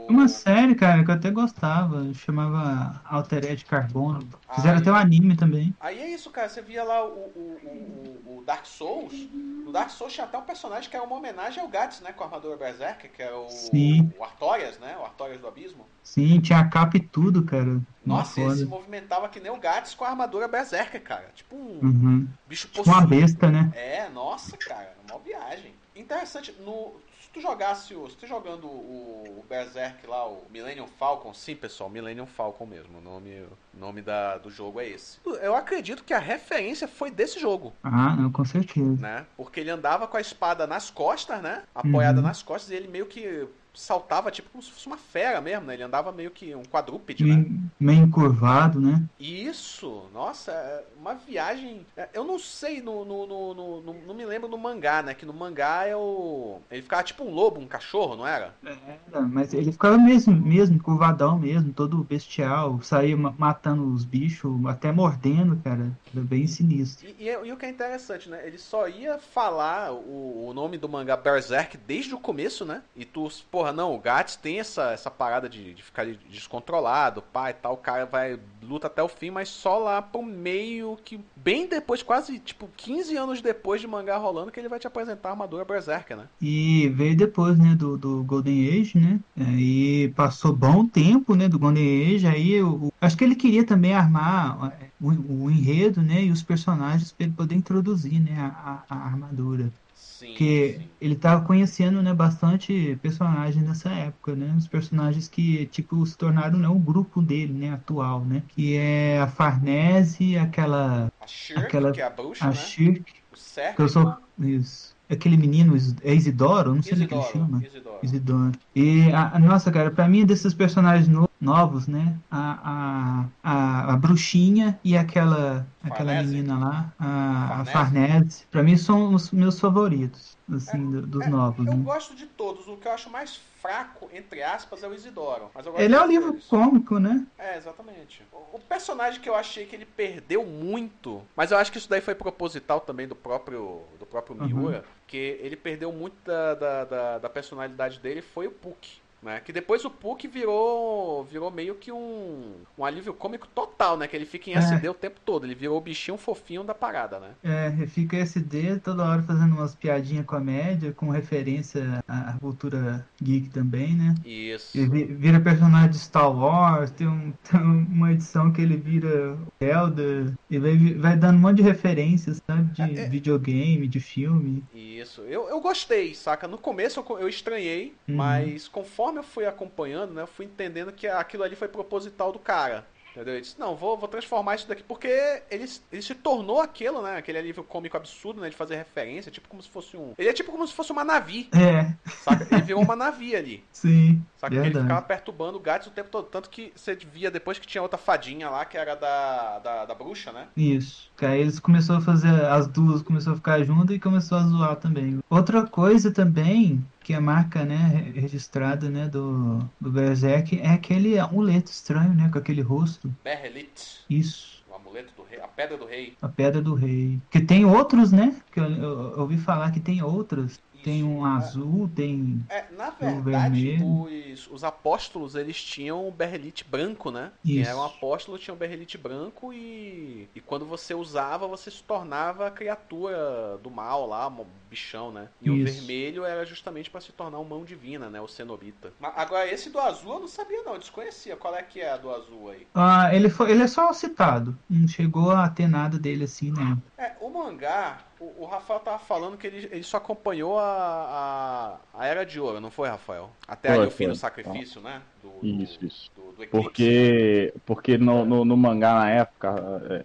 S4: Uma série, cara, que eu até gostava, chamava Altered Carbono. Fizeram Aí... até um anime também.
S2: Aí é isso, cara. Você via lá o, o, o, o, Dark Souls. No Dark Souls tinha até um personagem que era uma homenagem ao Gats, né? Com a armadura Berserker, que é o,
S4: Sim.
S2: o Artorias, né? O Artorias do Abismo.
S4: Sim, tinha a capa e tudo, cara.
S2: Nossa, ele se movimentava que nem o Gats com a armadura Berserker, cara. Tipo um
S4: uhum.
S2: bicho
S4: possuído. Tipo uma besta, né?
S2: É, nossa, cara. Uma viagem. Interessante. No, tu jogasse o. Se tu jogando o, o Berserk lá, o Millennium Falcon, sim, pessoal, Millennium Falcon mesmo. O nome, nome da, do jogo é esse. Eu acredito que a referência foi desse jogo.
S4: Ah, não, com certeza.
S2: Né? Porque ele andava com a espada nas costas, né? Apoiada uhum. nas costas, e ele meio que saltava tipo como se fosse uma fera mesmo, né? Ele andava meio que um quadrúpede,
S4: meio,
S2: né?
S4: Meio encurvado, né?
S2: Isso! Nossa, é uma viagem. É, eu não sei, no, no, no, no, não me lembro no mangá, né? Que no mangá é o. Ele ficava tipo um lobo, um cachorro, não era?
S4: Era, mas ele ficava mesmo, mesmo, curvadão mesmo, todo bestial, saía matando os bichos, até mordendo, cara. Era bem sinistro.
S2: E, e, e, o que é interessante, né? Ele só ia falar o, o nome do mangá Berserk desde o começo, né? E tu, porra, porra, não, o Gats tem essa, essa parada de, de ficar descontrolado, pai e tal, o cara vai, luta até o fim, mas só lá pro meio que, bem depois, quase, tipo, 15 anos depois de mangá rolando, que ele vai te apresentar a armadura Berserker, né?
S4: E veio depois, né, do, do Golden Age, né, e passou bom tempo, né, do Golden Age, aí eu, acho que ele queria também armar é, o, o enredo, né, e os personagens para ele poder introduzir, né, a, a armadura.
S2: Sim,
S4: porque
S2: sim.
S4: ele estava conhecendo né, bastante personagens nessa época, né? Os personagens que tipo se tornaram né, o grupo dele, né, atual, né? Que é a Farnese, aquela
S2: a Shirk,
S4: aquela
S2: que é a bruxa,
S4: a
S2: né?
S4: Shirk,
S2: o Cerco,
S4: que eu sou isso. Aquele menino é Isidoro, não sei o que ele chama.
S2: Isidoro.
S4: Isidoro. E a, nossa, cara, para mim desses personagens no, novos, né? A, a, a, a, bruxinha e aquela aquela
S2: Farnese.
S4: menina lá, a
S2: Farnese.
S4: Farnese. Pra mim são os meus favoritos, assim,
S2: É,
S4: dos
S2: é,
S4: novos.
S2: Eu
S4: né?
S2: gosto de todos. O que eu acho mais fraco, entre aspas, é o Isidoro.
S4: Ele é um livro
S2: todos.
S4: cômico, né?
S2: É, exatamente. O, o personagem que eu achei que ele perdeu muito, mas eu acho que isso daí foi proposital também do próprio do próprio
S4: Uhum.
S2: Miura, que ele perdeu muito da, da, da, da personalidade dele foi o Puck. Né? Que depois o Puck virou, virou meio que um, um alívio cômico total, né? Que ele fica em
S4: É.
S2: SD o tempo todo. Ele virou o bichinho fofinho da parada, né?
S4: É, fica SD toda hora fazendo umas piadinhas comédia, com referência à cultura geek também, né?
S2: Isso.
S4: Ele vi- vira personagem de Star Wars, tem, um- tem uma edição que ele vira Zelda, e vai, vai dando um monte de referências, sabe? De
S2: É, é.
S4: videogame, de filme.
S2: Isso. Eu, eu gostei, saca? No começo eu, eu estranhei,
S4: Uhum.
S2: mas conforme eu fui acompanhando, né? Eu fui entendendo que aquilo ali foi proposital do cara. Entendeu? Eu disse, não, vou, vou transformar isso daqui, porque ele, ele se tornou aquilo, né? Aquele alívio cômico absurdo, né? De fazer referência, tipo como se fosse um. Ele é tipo como se fosse uma navi,
S4: É,
S2: saca? Ele virou uma navi ali.
S4: sim,
S2: Saca? Que ele ficava perturbando o Gats o tempo todo. Tanto que você via depois que tinha outra fadinha lá, que era da, da, da bruxa, né?
S4: Isso. Que aí eles começaram a fazer, as duas começaram a ficar juntas e começou a zoar também. Outra coisa também, que é a marca, né, re- registrada, né, do, do Berserk, é aquele amuleto estranho, né, com aquele rosto.
S2: Berrelit,
S4: Isso.
S2: o amuleto do rei, a pedra do rei.
S4: A Pedra do Rei. Que tem outros, né? Que eu, eu- eu ouvi falar que tem outros. Tem um azul, tem.
S2: É, na
S4: o
S2: verdade,
S4: vermelho.
S2: os, os apóstolos, eles tinham o berrelite branco, né? Quem
S4: Isso.
S2: era um apóstolo tinha o berrelite branco e, e quando você usava, você se tornava criatura do mal lá, um bichão, né? E o
S4: Isso.
S2: vermelho era justamente pra se tornar uma mão divina, né? O cenobita. Mas agora, esse do azul eu não sabia não, eu desconhecia. Qual é que é a do azul aí?
S4: Ah, ele, foi, ele é só citado. Não chegou a ter nada dele assim, né?
S2: É, o mangá, o, o Rafael tava falando que ele, ele só acompanhou a, a, a Era de Ouro, não foi, Rafael? Até
S3: Foi,
S2: ali o fim do sacrifício, né? Do, do-
S3: Isso, isso.
S2: Do, do eclipse, né?
S3: Porque, porque no, no, no mangá na época,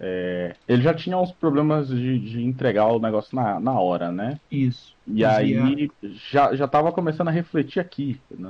S3: é, ele já tinha uns problemas de, de entregar o negócio na, na hora, né?
S4: Isso.
S3: E aí já, já tava começando a refletir aqui, né,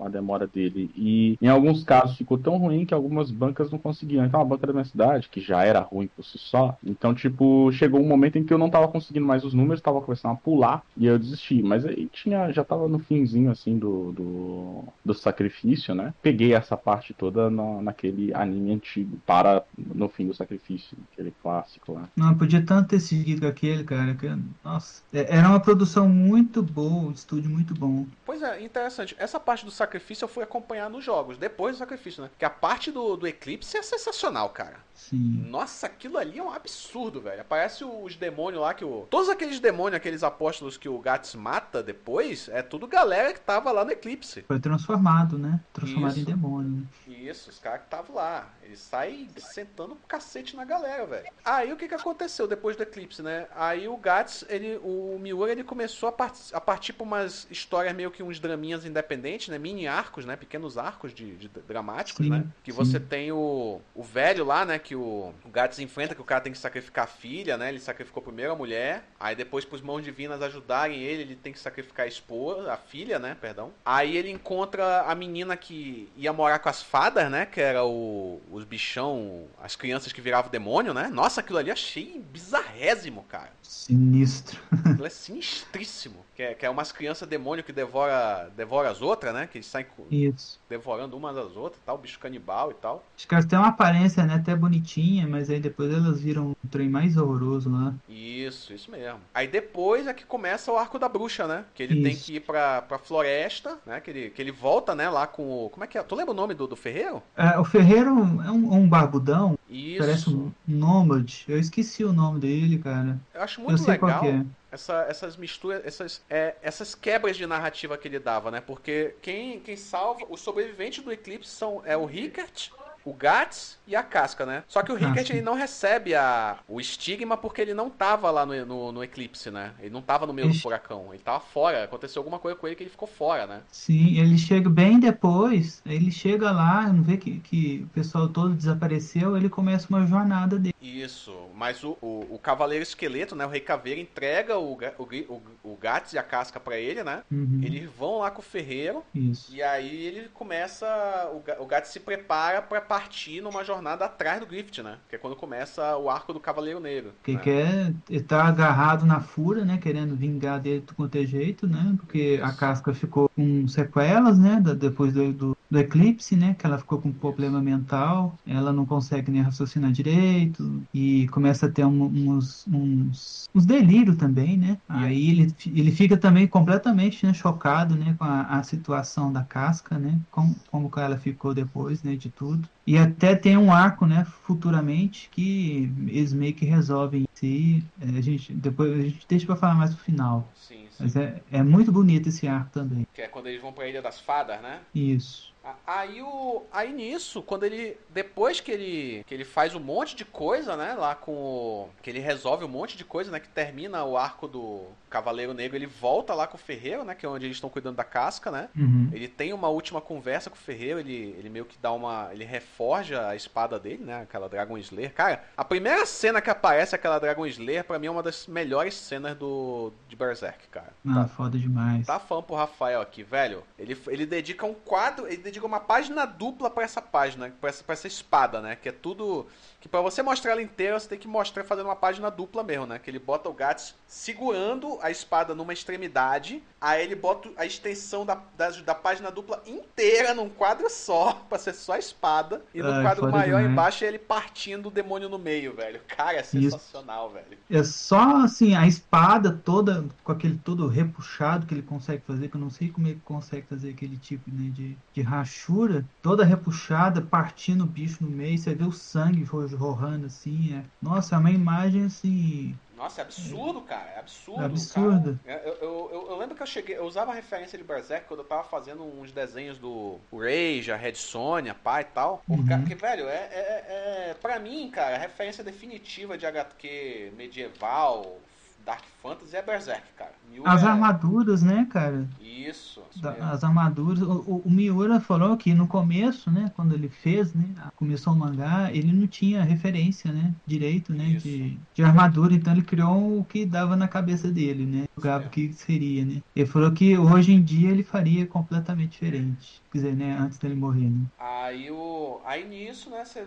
S3: a demora dele. E em alguns casos ficou tão ruim que algumas bancas não conseguiam. Então a banca da minha cidade, que já era ruim por si só, então tipo, chegou um momento em que eu não tava conseguindo mais os números, tava começando a pular e eu desisti. Mas aí tinha, já tava no finzinho assim do, do, do sacrifício, né? Peguei essa parte toda na, naquele anime antigo, para no fim do sacrifício, aquele clássico lá.
S4: Não, podia tanto ter seguido com aquele, cara. Que, nossa, é- era uma produção muito boa, um estúdio muito bom.
S2: Pois é, interessante. Essa parte do sacrifício eu fui acompanhar nos jogos, depois do sacrifício, né? Que a parte do, do eclipse é sensacional, cara.
S4: Sim.
S2: Nossa, aquilo ali é um absurdo, velho. Aparece os demônios lá que o. Todos aqueles demônios, aqueles apóstolos que o Gats mata depois, é tudo galera que tava lá no eclipse.
S4: Foi transformado, né? Transformado
S2: Isso.
S4: em demônio. né?
S2: Isso, os caras que estavam lá. Eles saem sentando um cacete na galera, velho. Aí o que que aconteceu depois do eclipse, né? Aí o Gats, ele, o Miura, ele começou a, part a partir pra umas histórias meio que uns draminhas independentes, né? Mini arcos, né? Pequenos arcos de, de dramáticos,
S4: Sim,
S2: né? Que
S4: sim.
S2: você tem o, o velho lá, né? Que o, o Gats enfrenta, que o cara tem que sacrificar a filha, né? Ele sacrificou primeiro a mulher. Aí depois, pros mãos divinas ajudarem ele, ele tem que sacrificar a esposa, a filha, né? Perdão. Aí ele encontra a menina que ia morar com as fadas, né? Que era o, os bichão, as crianças que viravam demônio, né? Nossa, aquilo ali achei bizarrésimo, cara.
S4: Sinistro.
S2: Aquilo é sinistríssimo. Que é, que é umas crianças demônio que devora, devora as outras, né? Que eles saem
S4: Isso.
S2: devorando umas às outras, tal, bicho canibal e tal.
S4: Os caras têm uma aparência, né? Até bonitinha, mas aí depois elas viram um trem mais horroroso lá.
S2: Isso, isso mesmo. Aí depois é que começa o arco da bruxa, né? Que ele tem
S4: Isso.
S2: que ir pra, pra floresta, né? Que ele, que ele volta, né? Lá com o. Como é que é? Tu lembra o nome do, do ferreiro?
S4: É, o Ferreiro é um, um barbudão,
S2: Isso.
S4: parece um nômade. Eu esqueci o nome dele, cara.
S2: Eu acho
S4: Eu
S2: muito
S4: sei
S2: legal
S4: é.
S2: essa- essas misturas, essas, é, essas quebras de narrativa que ele dava, né? Porque quem, quem salva, os sobreviventes do eclipse são é o Rickert, o Gats e a Casca, né? Só que o Rickert
S4: Casca.
S2: ele não recebe a, o estigma porque ele não tava lá no, no, no eclipse, né? Ele não tava no meio do
S4: Ixi.
S2: furacão, ele tava fora. Aconteceu alguma coisa com ele que ele ficou fora, né?
S4: Sim, ele chega bem depois, ele chega lá, não vê que, que o pessoal todo desapareceu, ele começa uma jornada dele.
S2: Isso, mas o, o, o Cavaleiro Esqueleto, né? O Rei Caveira entrega o, o, o, o Gats e a Casca pra ele, né?
S4: Uhum,
S2: Eles vão lá com o Ferreiro
S4: Isso.
S2: E aí ele começa. O, o gato se prepara pra partir numa jornada atrás do Griffith, né? Que é quando começa o arco do Cavaleiro Negro.
S4: Porque
S2: né?
S4: quer, ele tá agarrado na fúria, né? Querendo vingar dele de é jeito, né? Porque a casca ficou com sequelas, né? da- depois do, do, do eclipse, né? Que ela ficou com problema mental, ela não consegue nem raciocinar direito, e começa a ter um, uns, uns, uns delírios também, né? Aí ele, ele fica também completamente né, chocado, né, com a, a situação da casca, né? Como, como ela ficou depois, né, de tudo. E até tem um arco, né, futuramente, que eles meio que resolvem si. É, a gente, depois a gente deixa pra falar mais no final.
S2: Sim.
S4: Mas é, é muito bonito esse arco também.
S2: Que é quando eles vão pra Ilha das Fadas, né?
S4: Isso.
S2: Aí o aí nisso, quando ele depois que ele que ele faz um monte de coisa, né, lá com o, que ele resolve um monte de coisa, né, que termina o arco do Cavaleiro Negro, ele volta lá com o Ferreiro, né, que é onde eles estão cuidando da casca, né?
S4: Uhum.
S2: Ele tem uma última conversa com o Ferreiro, ele, ele meio que dá uma, ele reforja a espada dele, né, aquela Dragon Slayer. Cara, a primeira cena que aparece aquela Dragon Slayer para mim é uma das melhores cenas do de Berserk, cara.
S4: Ah,
S2: Tá,
S4: foda demais.
S2: tá fã pro Rafael aqui, velho. Ele, ele dedica um quadro, ele dedica uma página dupla pra essa página, pra essa, pra essa espada, né? Que é tudo. Que pra você mostrar ela inteira, você tem que mostrar fazendo uma página dupla mesmo, né? Que ele bota o Gats segurando a espada numa extremidade, aí ele bota a extensão da, da, da página dupla inteira num quadro só, pra ser só a espada, e no
S4: Ai,
S2: quadro
S4: foda
S2: maior
S4: demais.
S2: embaixo é ele partindo o demônio no meio, velho. Cara, é sensacional, velho.
S4: É só assim, a espada toda, com aquele todo repuxado que ele consegue fazer, que eu não sei como ele consegue fazer aquele tipo né, de, de rachura, toda repuxada, partindo o bicho no meio, você vê o sangue jorrando assim. É... Nossa, é uma imagem assim.
S2: Nossa, é absurdo, cara. É absurdo.
S4: Absurdo.
S2: cara. Eu, eu, eu, eu lembro que eu cheguei. Eu usava a referência de Berserk quando eu tava fazendo uns desenhos do Rage, a Red Sonja, pai e tal.
S4: Uhum.
S2: ca- Porque, velho, é, é, é. Pra mim, cara, a referência definitiva de HQ medieval, Dark Fantasy é Berserk, cara. Miura
S4: As
S2: é-
S4: armaduras, né, cara?
S2: Isso.
S4: Da- as armaduras. O, o, o Miura falou que no começo, né, quando ele fez, né, começou o mangá, ele não tinha referência, né, direito, né,
S2: Isso.
S4: de, de armadura, então ele criou o que dava na cabeça dele, né, jogava o que seria, né. Ele falou que hoje em dia ele faria completamente diferente, quer dizer, né, antes dele morrer, né.
S2: Aí o. Aí nisso, né, você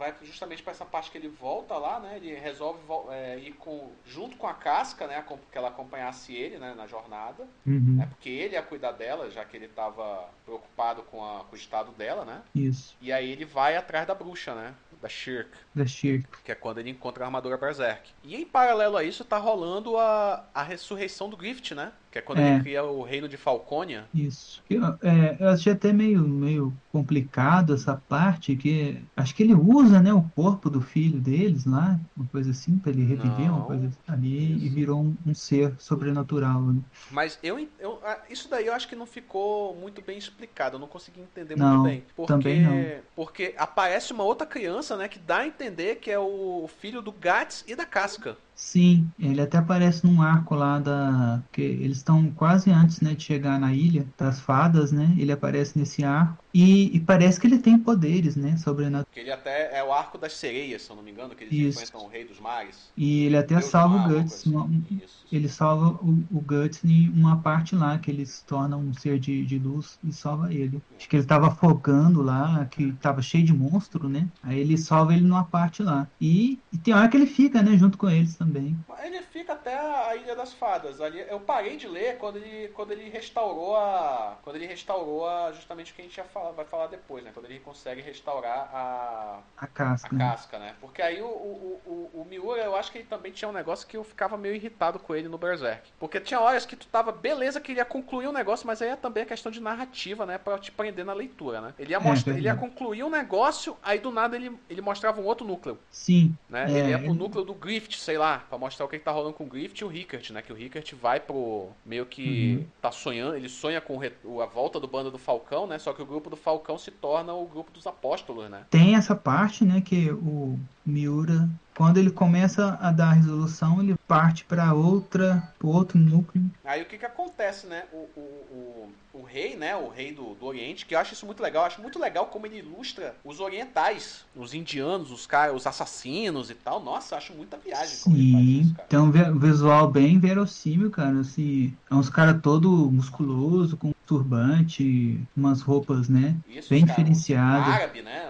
S2: vai justamente pra essa parte que ele volta lá, né? Ele resolve é, ir com, junto com a casca, né? Que ela acompanhasse ele, né, na jornada.
S4: Uhum,
S2: né? Porque ele ia cuidar dela, já que ele tava preocupado com, a- com o estado dela, né?
S4: Isso,
S2: E aí ele vai atrás da bruxa, né? Da Shirk,
S4: da Shirk.
S2: que é quando ele encontra a armadura Berserk. E em paralelo a isso tá rolando a, a ressurreição do Grift, né? Que é quando
S4: É.
S2: ele cria o reino de Falcônia.
S4: Isso. Eu, é, eu achei até meio, meio complicado essa parte, que acho que ele usa, né, o corpo do filho deles lá, uma coisa assim, para ele reviver,
S2: Não.
S4: uma coisa assim, ali, e
S2: Isso.
S4: virou um, um ser sobrenatural. Né?
S2: Mas eu, eu ah, isso daí eu acho que não ficou muito bem explicado, eu não consegui entender
S4: Não,
S2: muito bem. Porque,
S4: também não.
S2: porque aparece uma outra criança, né, que dá a entender que é o filho do Gats e da Casca.
S4: Sim, ele até aparece num arco lá da. que eles estão quase antes, né, de chegar na ilha das fadas, né? Ele aparece nesse arco. E, e parece que ele tem poderes, né? Sobrenaturais.
S2: Que ele até é o arco das sereias, se eu não me engano, que eles
S4: Isso.
S2: enfrentam o rei dos mares.
S4: E ele até
S2: Deus
S4: salva
S2: mar,
S4: o Guts. uma-
S2: assim.
S4: Ele salva o, o Guts em uma parte lá, que ele se torna um ser de, de luz e salva ele. Acho que ele tava afogando lá, que tava cheio de monstro, né? Aí ele salva ele numa parte lá. E, e tem hora que ele fica, né, junto com eles também.
S2: Ele fica até a Ilha das Fadas. Ali, eu parei de ler quando ele, quando ele restaurou a. Quando ele restaurou a, justamente o que a gente ia falar, vai falar depois, né? Quando ele consegue restaurar a,
S4: A
S2: a
S4: casca. né?
S2: casca, né? Porque aí o, o, o, o Miura, eu acho que ele também tinha um negócio que eu ficava meio irritado com ele no Berserk. Porque tinha horas que tu tava, beleza, que ele ia concluir um negócio, mas aí é também a questão de narrativa, né? Pra te prender na leitura, né? Ele ia,
S4: É,
S2: mostrar, ele ia concluir um negócio, aí do nada ele, ele mostrava um outro núcleo,
S4: Sim.
S2: né?
S4: É,
S2: ele ia pro núcleo do Grift, sei lá, pra mostrar o que, que tá rolando com o Grift e o Rickert, né? Que o Rickert vai pro. meio que
S4: Uhum.
S2: tá sonhando, ele sonha com a volta do bando do Falcão, né? Só que o grupo do Falcão se torna o grupo dos apóstolos, né?
S4: Tem essa parte, né, que o Miura, quando ele começa a dar a resolução, ele parte para outra, pro outro núcleo.
S2: Aí o que que acontece, né? O, o, o, o rei, né? O rei do, do Oriente, que eu acho isso muito legal. Eu acho muito legal como ele ilustra os orientais, os indianos, os caras, os assassinos e tal. Nossa, eu acho muita viagem
S4: Sim,
S2: isso, cara.
S4: tem um vi- visual bem verossímil, cara, assim, é uns caras todo musculoso, com turbante, umas roupas, né,
S2: Isso,
S4: bem
S2: os caras,
S4: diferenciadas,
S2: Árabe, né?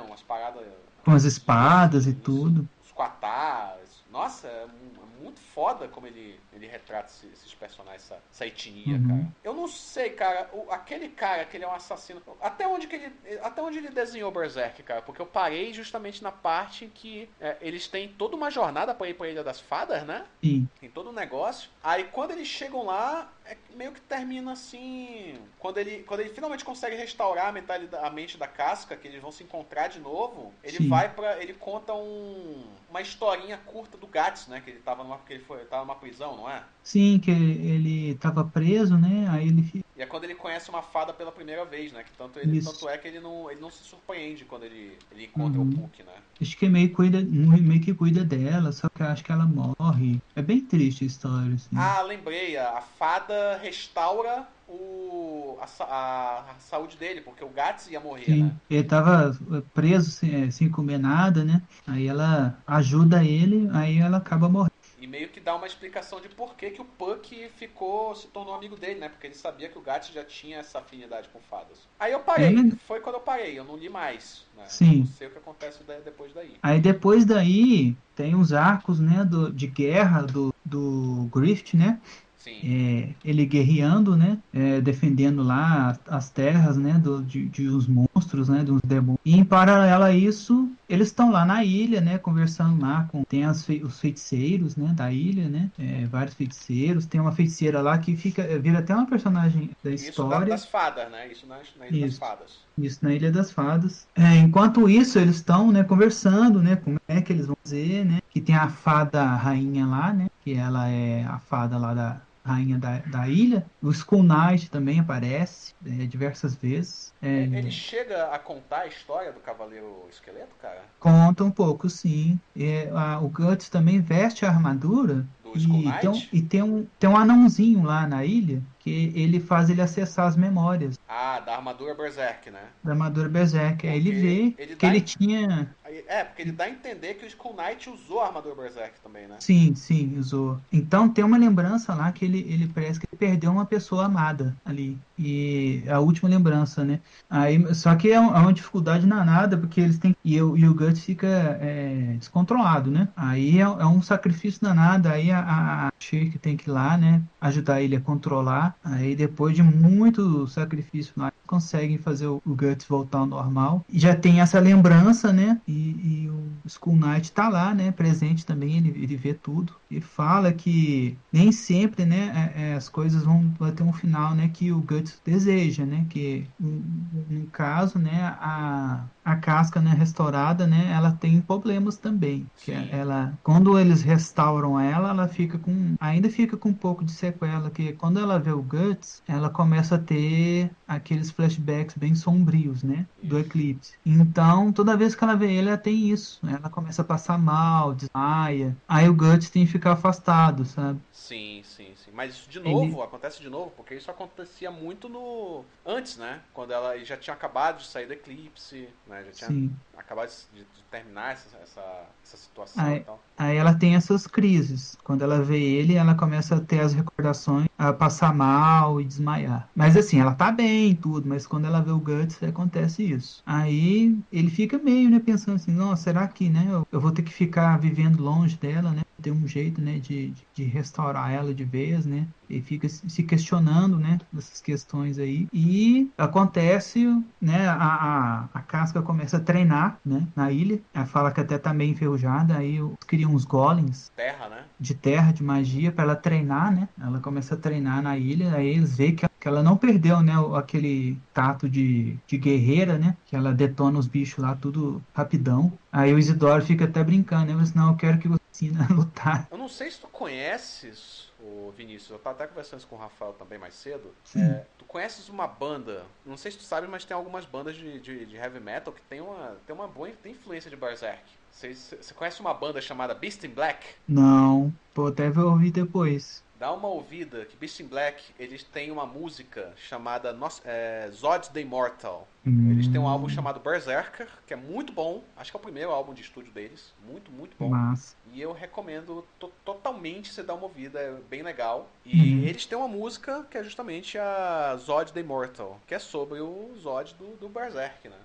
S4: Com as espadas e tudo.
S2: Os quatás. Nossa, é, é muito foda como ele, ele retrata esses, personagens, essa, essa etnia,
S4: Uhum.
S2: cara. Eu não sei, cara, o- aquele cara que ele é um assassino. Até onde que ele. Até onde ele desenhou Berserk, cara? Porque eu parei justamente na parte em que é, eles têm toda uma jornada pra ir pra Ilha das Fadas, né?
S4: Sim.
S2: Tem todo um negócio. Aí quando eles chegam lá, é meio que termina assim. Quando ele, quando ele finalmente consegue restaurar a, mentalidade, a mente da casca, que eles vão se encontrar de novo, ele
S4: Sim.
S2: vai para Ele conta um, uma historinha curta do Gats, né? Que ele tava numa, que ele foi, tava numa prisão, não é?
S4: Sim, que ele tava preso, né? Aí ele
S2: E é quando ele conhece uma fada pela primeira vez, né? Que tanto, ele,
S4: Isso.
S2: tanto é que ele não, ele não se surpreende quando ele, ele encontra
S4: Uhum.
S2: o Puck, né?
S4: acho que meio cuida, meio que cuida dela, só que eu acho que ela morre. É bem triste a história, assim.
S2: Ah, lembrei, a fada restaura o, a, a- a saúde dele, porque o Gats ia morrer,
S4: Sim,
S2: né?
S4: ele tava preso sem, eh, sem comer nada, né? Aí ela ajuda ele, aí ela acaba morrendo.
S2: Meio que dá uma explicação de por que, que o Puck ficou, se tornou amigo dele, né? Porque ele sabia que o Gats já tinha essa afinidade com fadas. Aí eu parei,
S4: Ele-
S2: foi quando eu parei, eu não li mais, né?
S4: Sim.
S2: Não sei o que acontece depois daí.
S4: Aí depois daí tem os arcos, né, do, de guerra do, do Grift, né?
S2: Sim.
S4: É, ele guerreando, né? é, defendendo lá as, as terras, né? Do, de, de uns monstros, né? De uns demônios. E em paralelo a isso, eles estão lá na ilha, né? Conversando lá com tem as os feiticeiros, né? Da ilha, né? é, vários feiticeiros. Tem uma feiticeira lá que fica vira até uma personagem da
S2: Isso
S4: história.
S2: das fadas, né? Isso nas, na Ilha das
S4: Isso.
S2: Fadas.
S4: Isso na Ilha das Fadas. É, enquanto isso, eles estão, né, conversando, né, como é que eles vão fazer, né, que tem a fada rainha lá, né, que ela é a fada lá da rainha da, da ilha. O Skull Knight também aparece é, diversas vezes. É,
S2: Ele chega a contar a história do Cavaleiro Esqueleto, cara?
S4: conta um pouco, sim. É, a- o Guts também veste a armadura
S2: Do Skull
S4: e, tem um,
S2: Knight?
S4: e tem, um, tem um anãozinho lá na ilha que ele faz ele acessar as memórias
S2: Ah, da armadura Berserk, né?
S4: da armadura Berserk. Aí ele vê
S2: ele
S4: que ele tinha
S2: É, porque ele dá a entender que o Skull Knight usou a armadura Berserk também, né?
S4: Sim, sim, usou. Então tem uma lembrança lá que ele, ele parece que ele perdeu uma pessoa amada ali. E a última lembrança, né? Aí, só que é, é uma dificuldade danada, porque eles têm. E, o- e o Guts fica é, descontrolado, né? Aí é, é um sacrifício danado. Aí a, a, Shirk tem que ir lá, né? Ajudar ele a controlar. Aí depois de muito sacrifício lá, conseguem fazer o, o Guts voltar ao normal. E já tem essa lembrança, né? E, e o Skull Knight tá lá, né? Presente também, ele, ele vê tudo. E fala que nem sempre, né? é- é, as coisas vão ter um final, né? Que o Guts deseja, né? Que no, caso, né? A, a casca, né? Restaurada, né? Ela tem problemas também. Que ela, quando eles restauram ela, ela fica com, ainda fica com um pouco de sequela. Que quando ela vê o Guts, ela começa a ter aqueles flashbacks bem sombrios, né? Do eclipse. Então, toda vez que ela vê ele, ela tem isso. Ela começa a passar mal, desmaia. Aí o Guts tem que ficar afastado, sabe?
S2: Sim, sim, sim. Mas isso de novo, acontece de novo, porque isso acontecia muito no. Antes, né? Quando ela já tinha acabado de sair do eclipse, né? Já tinha
S4: Sim.
S2: acabado de, de terminar essa, essa, essa situação
S4: Aí-
S2: e tal.
S4: Aí ela tem essas crises. Quando ela vê ele, ela começa a ter as recordações, a passar mal e desmaiar. Mas assim, ela tá bem e tudo, mas quando ela vê o Guts, acontece isso. Aí ele fica meio, né, pensando assim, nossa, será que, né, eu, eu vou ter que ficar vivendo longe dela, né? Ter um jeito, né, de, de- de restaurar ela de vez, né? E fica se questionando, né, dessas questões aí. E acontece, né, a, a, a casca começa a treinar, né, na ilha. Ela fala que até tá meio enferrujada, aí criam uns golems
S2: Terra, né?
S4: de terra, de magia, para ela treinar, né? Ela começa a treinar na ilha, aí eles veem que, que ela não perdeu, né, aquele tato de, de guerreira, né? Que ela detona os bichos lá tudo rapidão. Aí o Isidoro fica até brincando, né? Mas não, eu quero que você a lutar.
S2: Eu não sei se tu conheces, o Vinícius, eu tava até conversando isso com o Rafael também mais cedo. É, tu conheces uma banda, não sei se tu sabe, mas tem algumas bandas de, de, de heavy metal que tem uma, tem uma boa tem influência de Berserk. Você conhece uma banda chamada Beast in Black?
S4: Não, pô, até vou ouvir depois.
S2: Dá uma ouvida, que Beast in Black, eles têm uma música chamada Nos- é, Zod the Immortal. Eles têm um álbum chamado Berserker, que é muito bom. Acho que é o primeiro álbum de estúdio deles. Muito, muito bom.
S4: Mas,
S2: E eu recomendo to- totalmente você dar uma ouvida, é bem legal. E
S4: Uhum.
S2: eles têm uma música que é justamente a Zod the Immortal, que é sobre o Zod do, do Berserk, né?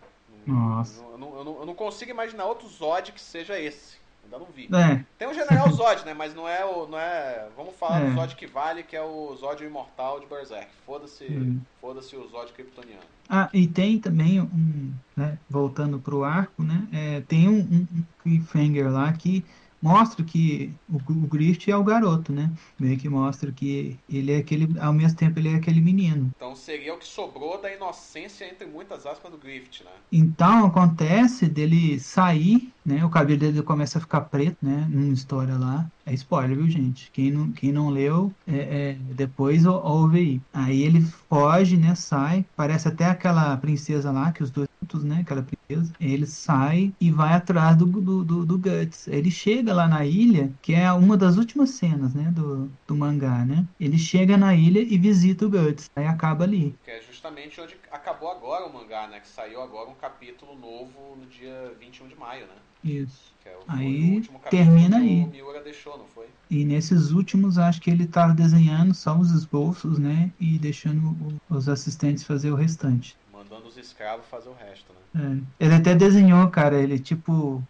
S4: Nossa.
S2: Eu eu, não, eu não consigo imaginar outro Zod que seja esse. Ainda não vi.
S4: É,
S2: Tem o General Zod, né? Mas não é o. Não é... Vamos falar
S4: É.
S2: do Zod que vale, que é o Zod imortal de Berserk. Foda-se
S4: Hum.
S2: foda-se o Zod kryptoniano.
S4: Ah, e tem também um, né, voltando pro arco, né, é, tem um, um um cliffhanger lá que mostra que o, o Grift é o garoto, né, meio que mostra que ele é aquele, ao mesmo tempo ele é aquele menino.
S2: Então seria o que sobrou da inocência, entre muitas aspas, do Grift, né?
S4: Então acontece dele sair, né, o cabelo dele começa a ficar preto, né, numa história lá, é spoiler, viu gente, quem não, quem não leu, é, é, depois ou- ouve aí. Aí ele foge, né, sai, parece até aquela princesa lá, que os dois juntos, né, aquela princesa, ele sai e vai atrás do, do, do, do Guts. Ele chega lá na ilha, que é uma das últimas cenas, né, do, do mangá, né, ele chega na ilha e visita o Guts, aí acaba ali.
S2: Que é justamente onde acabou agora o mangá, né? Que saiu agora um capítulo novo no dia 21 de maio, né?
S4: Isso.
S2: É
S4: Aí, termina aí.
S2: deixou?
S4: E nesses últimos, acho que ele tava desenhando só os esboços, né? E deixando os assistentes fazer o restante.
S2: Mandando os escravos fazer o resto, né?
S4: É. Ele até desenhou, cara, ele tipo.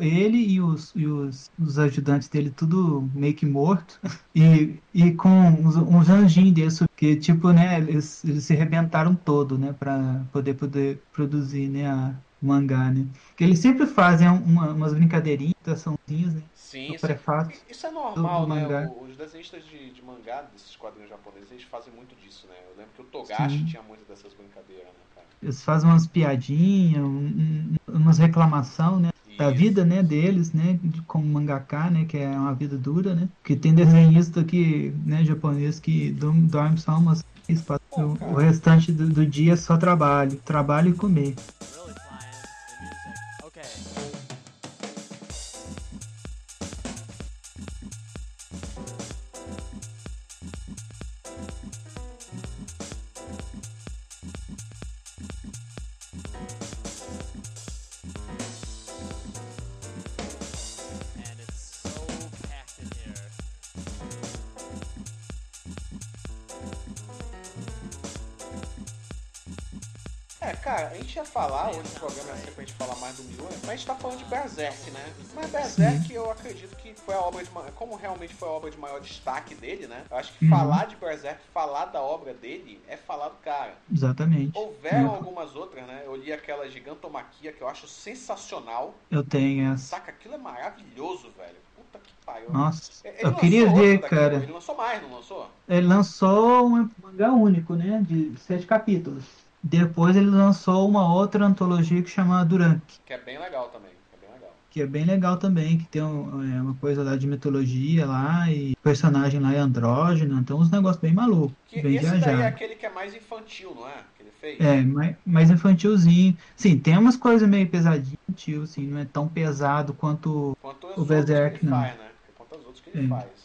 S4: Ele e os, e os, os ajudantes dele, tudo meio que morto. E, e com uns, uns anjinhos desses, que tipo, né? Eles, eles se arrebentaram todo, né? Pra poder, poder produzir, né? A, o mangá, né? Que eles sempre fazem uma- umas brincadeirinhas, açãozinhas, né?
S2: Sim, isso é,
S4: prefácio.
S2: isso é normal,
S4: do- do
S2: né?
S4: mangá.
S2: Os desenhistas de, de mangá desses quadrinhos japoneses, eles fazem muito disso, né? Eu lembro que o Togashi
S4: Sim.
S2: tinha muito dessas brincadeiras, né, cara?
S4: Eles fazem umas piadinhas, um- um- umas reclamação, né? Da vida, né, deles, né, como mangaka, né, que é uma vida dura, né? Que tem desenhista que, né, japonês que dorme, só umas
S2: Pô,
S4: o restante do, do dia é só trabalho, trabalho e comer.
S2: Obra de como realmente foi a obra de maior destaque dele, né? Eu acho que
S4: Uhum.
S2: falar de Berserk, falar da obra dele, é falar do cara.
S4: Exatamente.
S2: Houveram
S4: É,
S2: algumas outras, né? Eu li aquela Gigantomaquia que eu acho sensacional.
S4: Eu tenho essa.
S2: Saca, aquilo é maravilhoso, velho. Puta que pariu.
S4: Nossa,
S2: Ele
S4: eu queria ver, cara.
S2: Ele lançou mais, não lançou?
S4: Ele lançou um mangá único, né, de sete capítulos. Depois ele lançou uma outra antologia que chama Durank.
S2: Que é bem legal também. Que É bem legal.
S4: também, que tem um- é, uma coisa lá de mitologia lá, e personagem lá é andrógeno, então uns negócios bem malucos,
S2: Que
S4: bem
S2: esse daí é aquele que é mais infantil, não é? Que ele fez?
S4: É, mais, mais infantilzinho. Sim, tem umas coisas meio pesadinho, tio, assim, não é tão pesado quanto.
S2: Quanto
S4: O Berserk, não.
S2: faz, né? Quanto os outros que ele
S4: É.
S2: faz.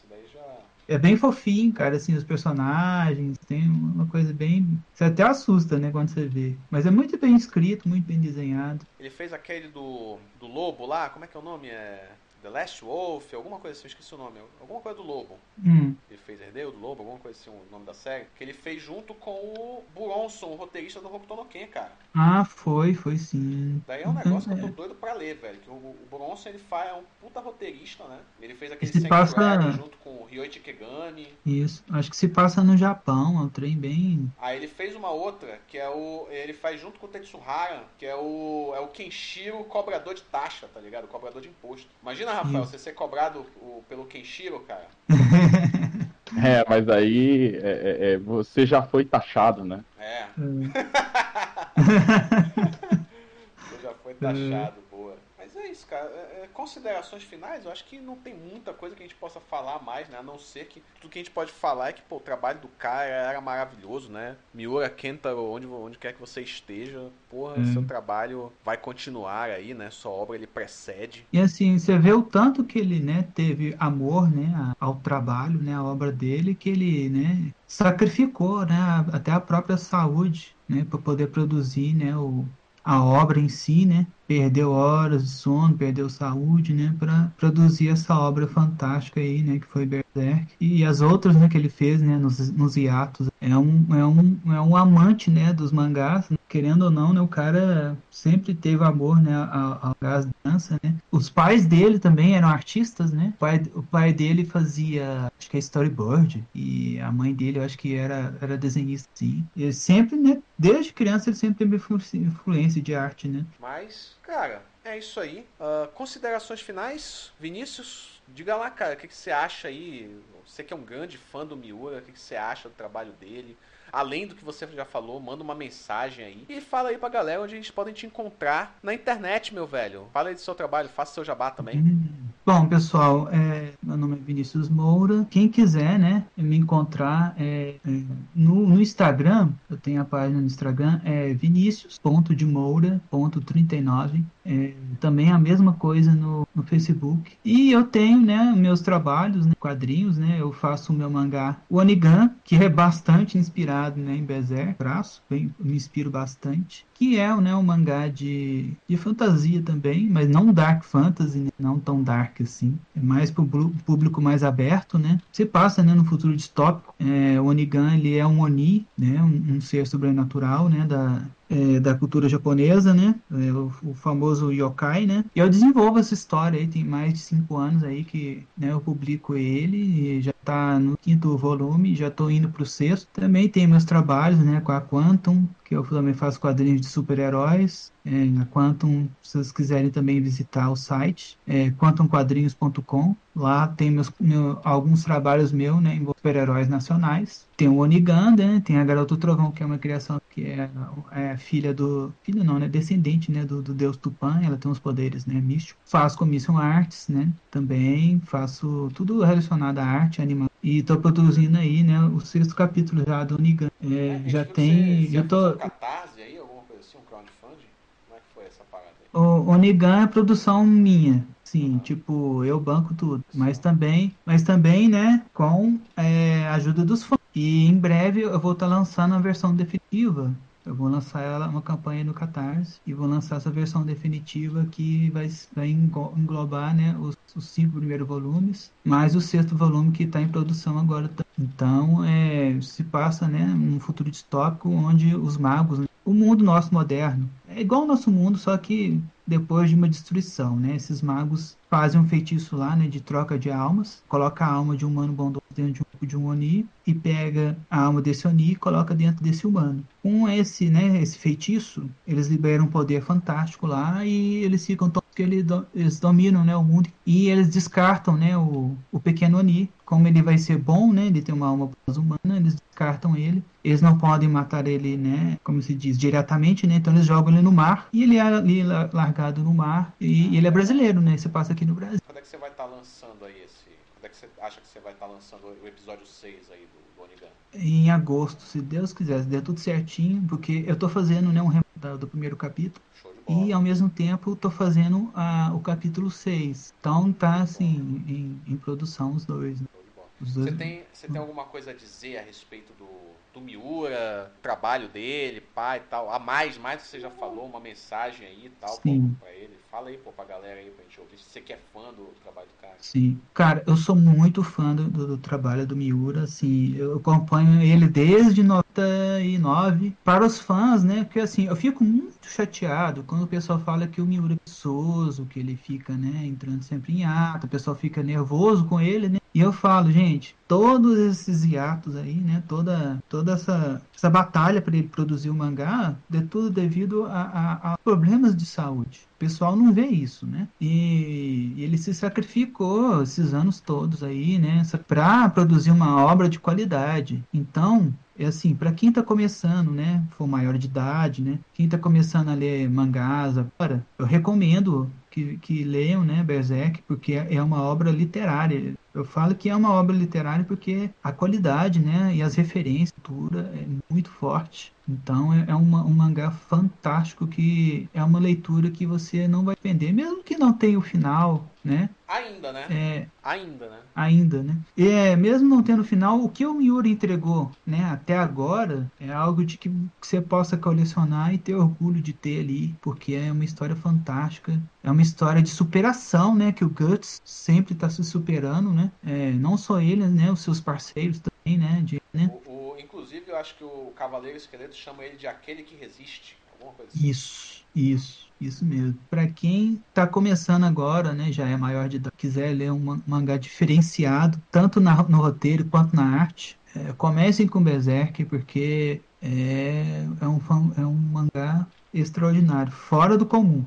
S4: É bem fofinho, cara, assim, os personagens, tem uma coisa bem. Você até assusta, né, quando você vê. Mas é muito bem escrito, muito bem desenhado.
S2: Ele fez aquele do, do lobo lá, como é que é o nome? É. The Last Wolf, alguma coisa assim, eu esqueci o nome. Alguma coisa do lobo.
S4: Hum,
S2: Ele fez Herdeiro do Lobo, alguma coisa assim, o nome da série. Que ele fez junto com o Buronson, o roteirista do Hokuto no Ken, cara.
S4: Ah, foi, foi sim.
S2: Daí é um negócio que eu
S4: É.
S2: tô doido pra ler, velho. Que o, o Bronson, ele faz, é um puta roteirista, né? Ele fez aquele
S4: se passa-
S2: junto com o Ryoichi Kegami.
S4: Isso. Acho que se passa no Japão, é um trem bem.
S2: Aí ele fez uma outra, que é o. Ele faz junto com o Tetsuhara, que é o. É o Kenshiro cobrador de taxa, tá ligado? Cobrador de imposto. Imagina, Rafael, você ser cobrado o- pelo Kenshiro, cara.
S3: É, mas aí é, é, é, você já foi taxado, né?
S2: É,
S4: é,
S2: você já foi taxado, é isso, cara. É, é, considerações finais, eu acho que não tem muita coisa que a gente possa falar mais, né? A não ser que tudo que a gente pode falar é que, pô, o trabalho do cara era maravilhoso, né? Miura Kentaro, onde, onde quer que você esteja, porra,
S4: Hum.
S2: seu trabalho vai continuar aí, né? Sua obra ele precede.
S4: E assim, você vê o tanto que ele, né, teve amor, né, ao trabalho, né, à obra dele, que ele, né, sacrificou, né, até a própria saúde, né, para poder produzir, né, o, a obra em si, né? Perdeu horas de sono, perdeu saúde, né? Para produzir essa obra fantástica aí, né? Que foi Berserk. E as outras, né? Que ele fez, né? Nos, nos hiatos. É um, é, um, é um amante, né? Dos mangás. Querendo ou não, né? O cara sempre teve amor, né? Ao, dança, né? Os pais dele também eram artistas, né? O pai, o pai dele fazia, acho que é storyboard. E a mãe dele, eu acho que era, era desenhista, sim. E sempre, né? Desde criança ele sempre teve influência de arte, né?
S2: Mas, cara, é isso aí. Uh, considerações finais, Vinícius? Diga lá, cara, o que, que, você acha aí? Você que é um grande fã do Miura, o que, que você acha do trabalho dele? Além do que você já falou, manda uma mensagem aí. E fala aí pra galera onde eles podem te encontrar na internet, meu velho. Fala aí do seu trabalho, faça seu jabá também.
S4: Bom, pessoal, é, meu nome é Vinícius Moura. Quem quiser, né, me encontrar é, é, no, no, Instagram, eu tenho a página no Instagram, é vinicius.demoura.39. É, também a mesma coisa no, no, Facebook. E eu tenho, né, meus trabalhos, né, quadrinhos, né, eu faço o meu mangá Onigan, que é bastante inspirado, né, em Berserk, braço, bem, me inspiro bastante que é né, um mangá de, de fantasia também, mas não dark fantasy, né? não tão dark assim. É mais para o público mais aberto, né? Se passa né, no futuro distópico. É, o Onigan ele é um Oni, né, um, um ser sobrenatural né, da, é, da cultura japonesa, né? É, o, o, famoso yokai, né? E eu desenvolvo essa história aí, tem mais de cinco anos aí que né, eu publico ele, já está no quinto volume, já estou indo para o sexto. Também tem meus trabalhos, né, com a Quantum, que eu também faço quadrinhos de super-heróis. É, a Quantum, se vocês quiserem também visitar o site, é quantumquadrinhos.com. Lá tem meus, meu, alguns trabalhos meus, né, em super-heróis nacionais. Tem o Onigan, né, tem a Garota Trovão, que é uma criação que é, é filha do... Filha não, né, descendente, né, do, do deus Tupã. Ela tem uns poderes, né, místicos. Faço commission arts, né, também. Faço tudo relacionado à arte, animação. E estou produzindo aí, né, o sexto capítulo já do Onigan. É, já tem...
S2: Você,
S4: eu tô...
S2: Catarse aí, alguma coisa assim, um crowdfunding? Como é que foi essa parada aí?
S4: O Onigan é produção minha. Sim, tipo, eu banco tudo. Mas também, mas também, né, com é, a ajuda dos fãs. E em breve eu vou estar tá lançando a versão definitiva. Eu vou lançar ela, uma campanha no Catarse e vou lançar essa versão definitiva que vai, vai englobar né, os, os cinco primeiros volumes, mais o sexto volume que está em produção agora. Então, é, se passa né, num futuro distópico onde os magos, o mundo nosso moderno, é igual ao nosso mundo, só que depois de uma destruição, né? Esses magos fazem um feitiço lá, né, de troca de almas, coloca a alma de um humano bondoso dentro de um, de um Oni e pega a alma desse Oni e coloca dentro desse humano. Com esse, né, esse feitiço, eles liberam um poder fantástico lá e eles ficam que eles, eles dominam, né, o mundo e eles descartam, né, o, o pequeno Oni, como ele vai ser bom, né, ele tem uma alma humana, eles descartam ele. Eles não podem matar ele, né, como se diz, diretamente, né? Então eles jogam ele no mar e ele é ali largado no mar e, e ele é brasileiro, né? Você passa aqui no Brasil.
S2: Quando é que você vai estar tá lançando aí esse? Quando é que você acha que você vai estar tá lançando o episódio 6 aí do, do?
S4: Em agosto, se Deus quiser, se der tudo certinho, porque eu tô fazendo, né, um remontado do primeiro capítulo. E ao mesmo tempo tô fazendo a, o capítulo 6. Então tá assim, em, em produção os dois. Né?
S2: Os dois. Você, tem, você tem alguma coisa a dizer a respeito do, do Miura, trabalho dele, pai e tal? A mais, mais que você já falou, uma mensagem aí e tal pra ele. Fala aí, pô, pra galera aí pra gente ouvir. Se você que é fã do trabalho do cara.
S4: Sim. Cara, eu sou muito fã do, do, trabalho do Miura, assim, eu acompanho ele desde 99. Para os fãs, né, porque assim, eu fico muito chateado quando o pessoal fala que o Miura é preguiçoso, que ele fica, né, entrando sempre em ato, o pessoal fica nervoso com ele, né, e eu falo, gente, todos esses hiatos aí, né, toda, toda essa, essa batalha para ele produzir o mangá, de tudo devido a, a, a problemas de saúde. O pessoal não vê isso, né? E, e ele se sacrificou esses anos todos aí, né? Para produzir uma obra de qualidade. Então, é assim, para quem está começando, né, for maior de idade, né, quem está começando a ler mangás agora, eu recomendo que, que leiam, né, Berserk, porque é uma obra literária. Eu falo que é uma obra literária porque a qualidade, né, e as referências, a cultura é muito forte. Então é, é uma, um mangá fantástico que é uma leitura que você não vai perder, mesmo que não tenha o final, né?
S2: Ainda, né?
S4: É,
S2: Ainda, né?
S4: ainda, né? E é, mesmo não tendo final, o que o Miura entregou, né, até agora, é algo de que você possa colecionar e ter orgulho de ter ali, porque é uma história fantástica, é uma história de superação, né, que o Guts sempre está se superando, né? É, não só ele, né, os seus parceiros também, né, de, né?
S2: O, o- inclusive, eu acho que o Cavaleiro Esqueleto chama ele de aquele que resiste. Alguma coisa assim.
S4: Isso, isso, isso mesmo. Pra quem tá começando agora, né, já é maior de idade, quiser ler um man- mangá diferenciado, tanto na- no roteiro quanto na arte, é, comecem com Berserk, porque é, é, um, é um mangá extraordinário, fora do comum.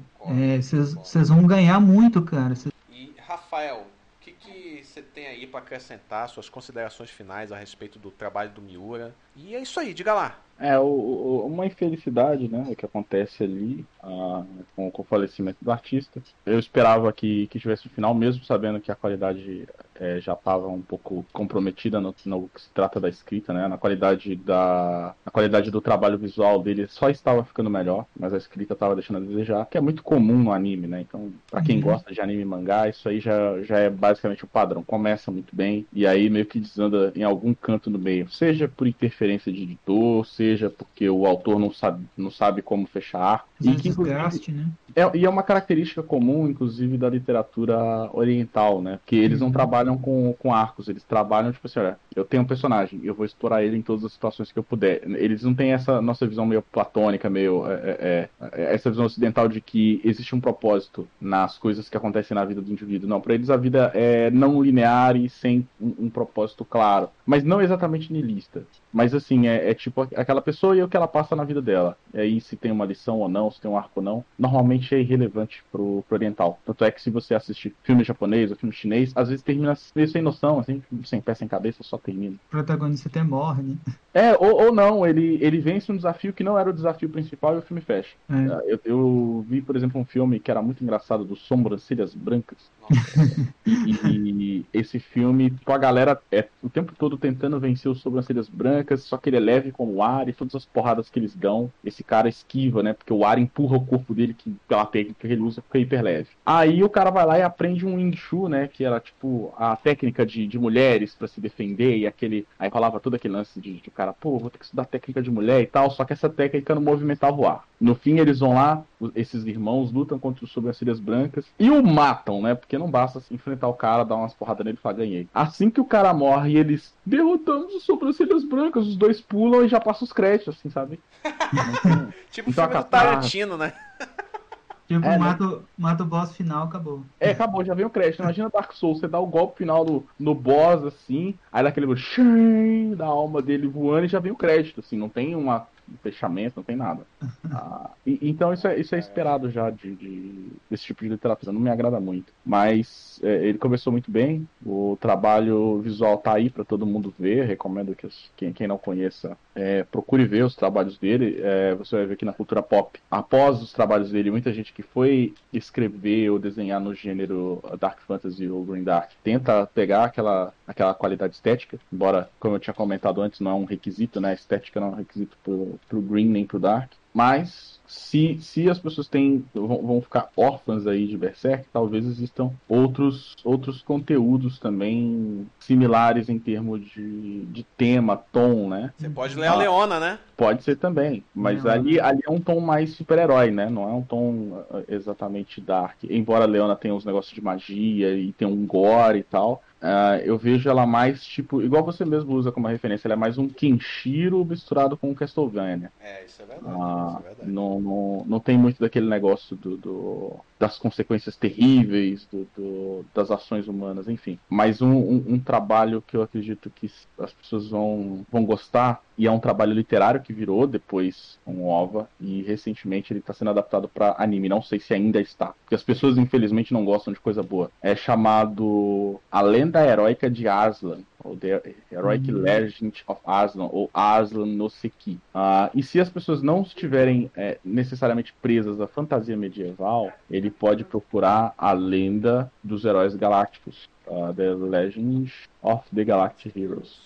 S4: Vocês vão ganhar muito, cara. Cês-
S2: E, Rafael, o que, que você tem aí para acrescentar, suas considerações finais a respeito do trabalho do Miura? E é isso aí, diga lá.
S3: É, o, o- uma infelicidade, né, que acontece ali ah, com, com o falecimento do artista. Eu esperava que, que tivesse um final, mesmo sabendo que a qualidade eh, já estava um pouco comprometida no, no que se trata da escrita, né, na qualidade da, na qualidade do trabalho visual dele só estava ficando melhor, mas a escrita estava deixando a desejar, que é muito comum no anime, né, então para quem
S4: Uhum.
S3: gosta de anime e mangá, isso aí já, já é basicamente o padrão. Começa muito bem e aí meio que desanda em algum canto no meio, seja por interferência de editor, seja porque o autor não sabe, não sabe como fechar E que,
S4: desgaste, né?
S3: é, e é uma característica comum, inclusive, da literatura oriental, né? Que eles não
S4: Uhum.
S3: trabalham com, com arcos, eles trabalham, tipo assim, olha, eu tenho um personagem, eu vou explorar ele em todas as situações que eu puder. Eles não têm essa nossa visão meio platônica, meio. é, é, é, essa visão ocidental de que existe um propósito nas coisas que acontecem na vida do indivíduo. Não, para eles a vida é não linear e sem um, um propósito claro. Mas não exatamente niilista. Mas assim, é, é tipo aquela pessoa e o que ela passa na vida dela. E aí, se tem uma lição ou não, se tem um arco ou não, normalmente é irrelevante pro, pro oriental. Tanto é que se você assistir filme japonês ou filme chinês, às vezes termina meio sem noção, assim, sem pé sem cabeça, só termina.
S4: O protagonista até morre, né?
S3: É, ou, ou não, ele, ele vence um desafio que não era o desafio principal e o filme fecha.
S4: É.
S3: Eu, eu vi, por exemplo, um filme que era muito engraçado, do Sobrancelhas Brancas. E, e esse filme, tipo, a galera é o tempo todo tentando vencer os sobrancelhas brancas, só que ele é leve como o ar e todas as porradas que eles dão, esse cara esquiva, né? Porque o ar empurra o corpo dele, que pela técnica que ele usa, fica hiper leve. Aí o cara vai lá e aprende um Wing Chun, né? Que era tipo a técnica de, de mulheres pra se defender, e aquele. Aí rolava todo aquele lance de, de cara, pô, vou ter que estudar técnica de mulher e tal, só que essa técnica não movimentava o ar. No fim, eles vão lá, esses irmãos lutam contra os sobrancelhas brancas e o matam, né? Porque não basta assim, enfrentar o cara, dar umas porradas nele e falar, ganhei. Assim que o cara morre, eles derrotamos os sobrancelhas brancas, os dois pulam e já passam os créditos, assim, sabe?
S2: tipo o
S3: Então,
S2: filme do. Tarantino, né?
S4: Tipo,
S3: É, né?
S4: mata, o- mata o boss final, acabou.
S3: É, acabou, já vem o crédito. Imagina Dark Souls, você dá o golpe final no, no boss, assim, aí dá aquele shing, da alma dele voando e já vem o crédito, assim, não tem uma, um fechamento, não tem nada. Ah, e- então isso é, isso é esperado já de, de- desse tipo de literatura, não me agrada muito. Mas é, ele começou muito bem, o trabalho visual tá aí para todo mundo ver, recomendo que os- quem, quem não conheça é, procure ver os trabalhos dele, é, você vai ver que na cultura pop, após os trabalhos dele, muita gente que foi escrever ou desenhar no gênero Dark Fantasy ou Green Dark tenta pegar aquela, aquela qualidade estética, embora, como eu tinha comentado antes, não é um requisito, né? A estética não é um requisito pro, pro Green nem pro Dark. Mas se, se as pessoas têm, vão, vão ficar órfãs aí de Berserk, talvez existam outros, outros conteúdos também similares em termos de, de tema, tom, né?
S2: Você pode ler a Leona, né?
S3: Pode ser também, mas
S4: Não.
S3: ali, ali é um tom mais super-herói, né? Não é um tom uh, exatamente dark. Embora a Leona tenha uns negócios de magia e tenha um gore e tal, uh, eu vejo ela mais tipo, igual você mesmo usa como referência, ela é mais um Kenshiro misturado com um Castlevania.
S2: É, isso é verdade.
S3: Ah,
S2: isso é verdade.
S3: não, não, não tem muito daquele negócio do, do- das consequências terríveis, do, do- das ações humanas, enfim. Mas um, um- um trabalho que eu acredito que as pessoas vão, vão gostar, e é um trabalho literário que virou depois um OVA, e recentemente ele está sendo adaptado para anime. Não sei se ainda está, porque as pessoas infelizmente não gostam de coisa boa. É chamado A Lenda Heróica de Aslan. Ou The Heroic
S4: Hum.
S3: Legend of Aslan, ou Aslan no Seki. Ah, e se as pessoas não estiverem é, necessariamente presas à fantasia medieval, ele pode procurar a lenda dos heróis galácticos. uh, The Legends of the Galactic Heroes.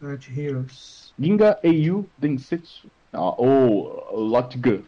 S4: Galactic Heroes.
S3: Ginga Eiyu Densetsu. Ah, ou Lotg,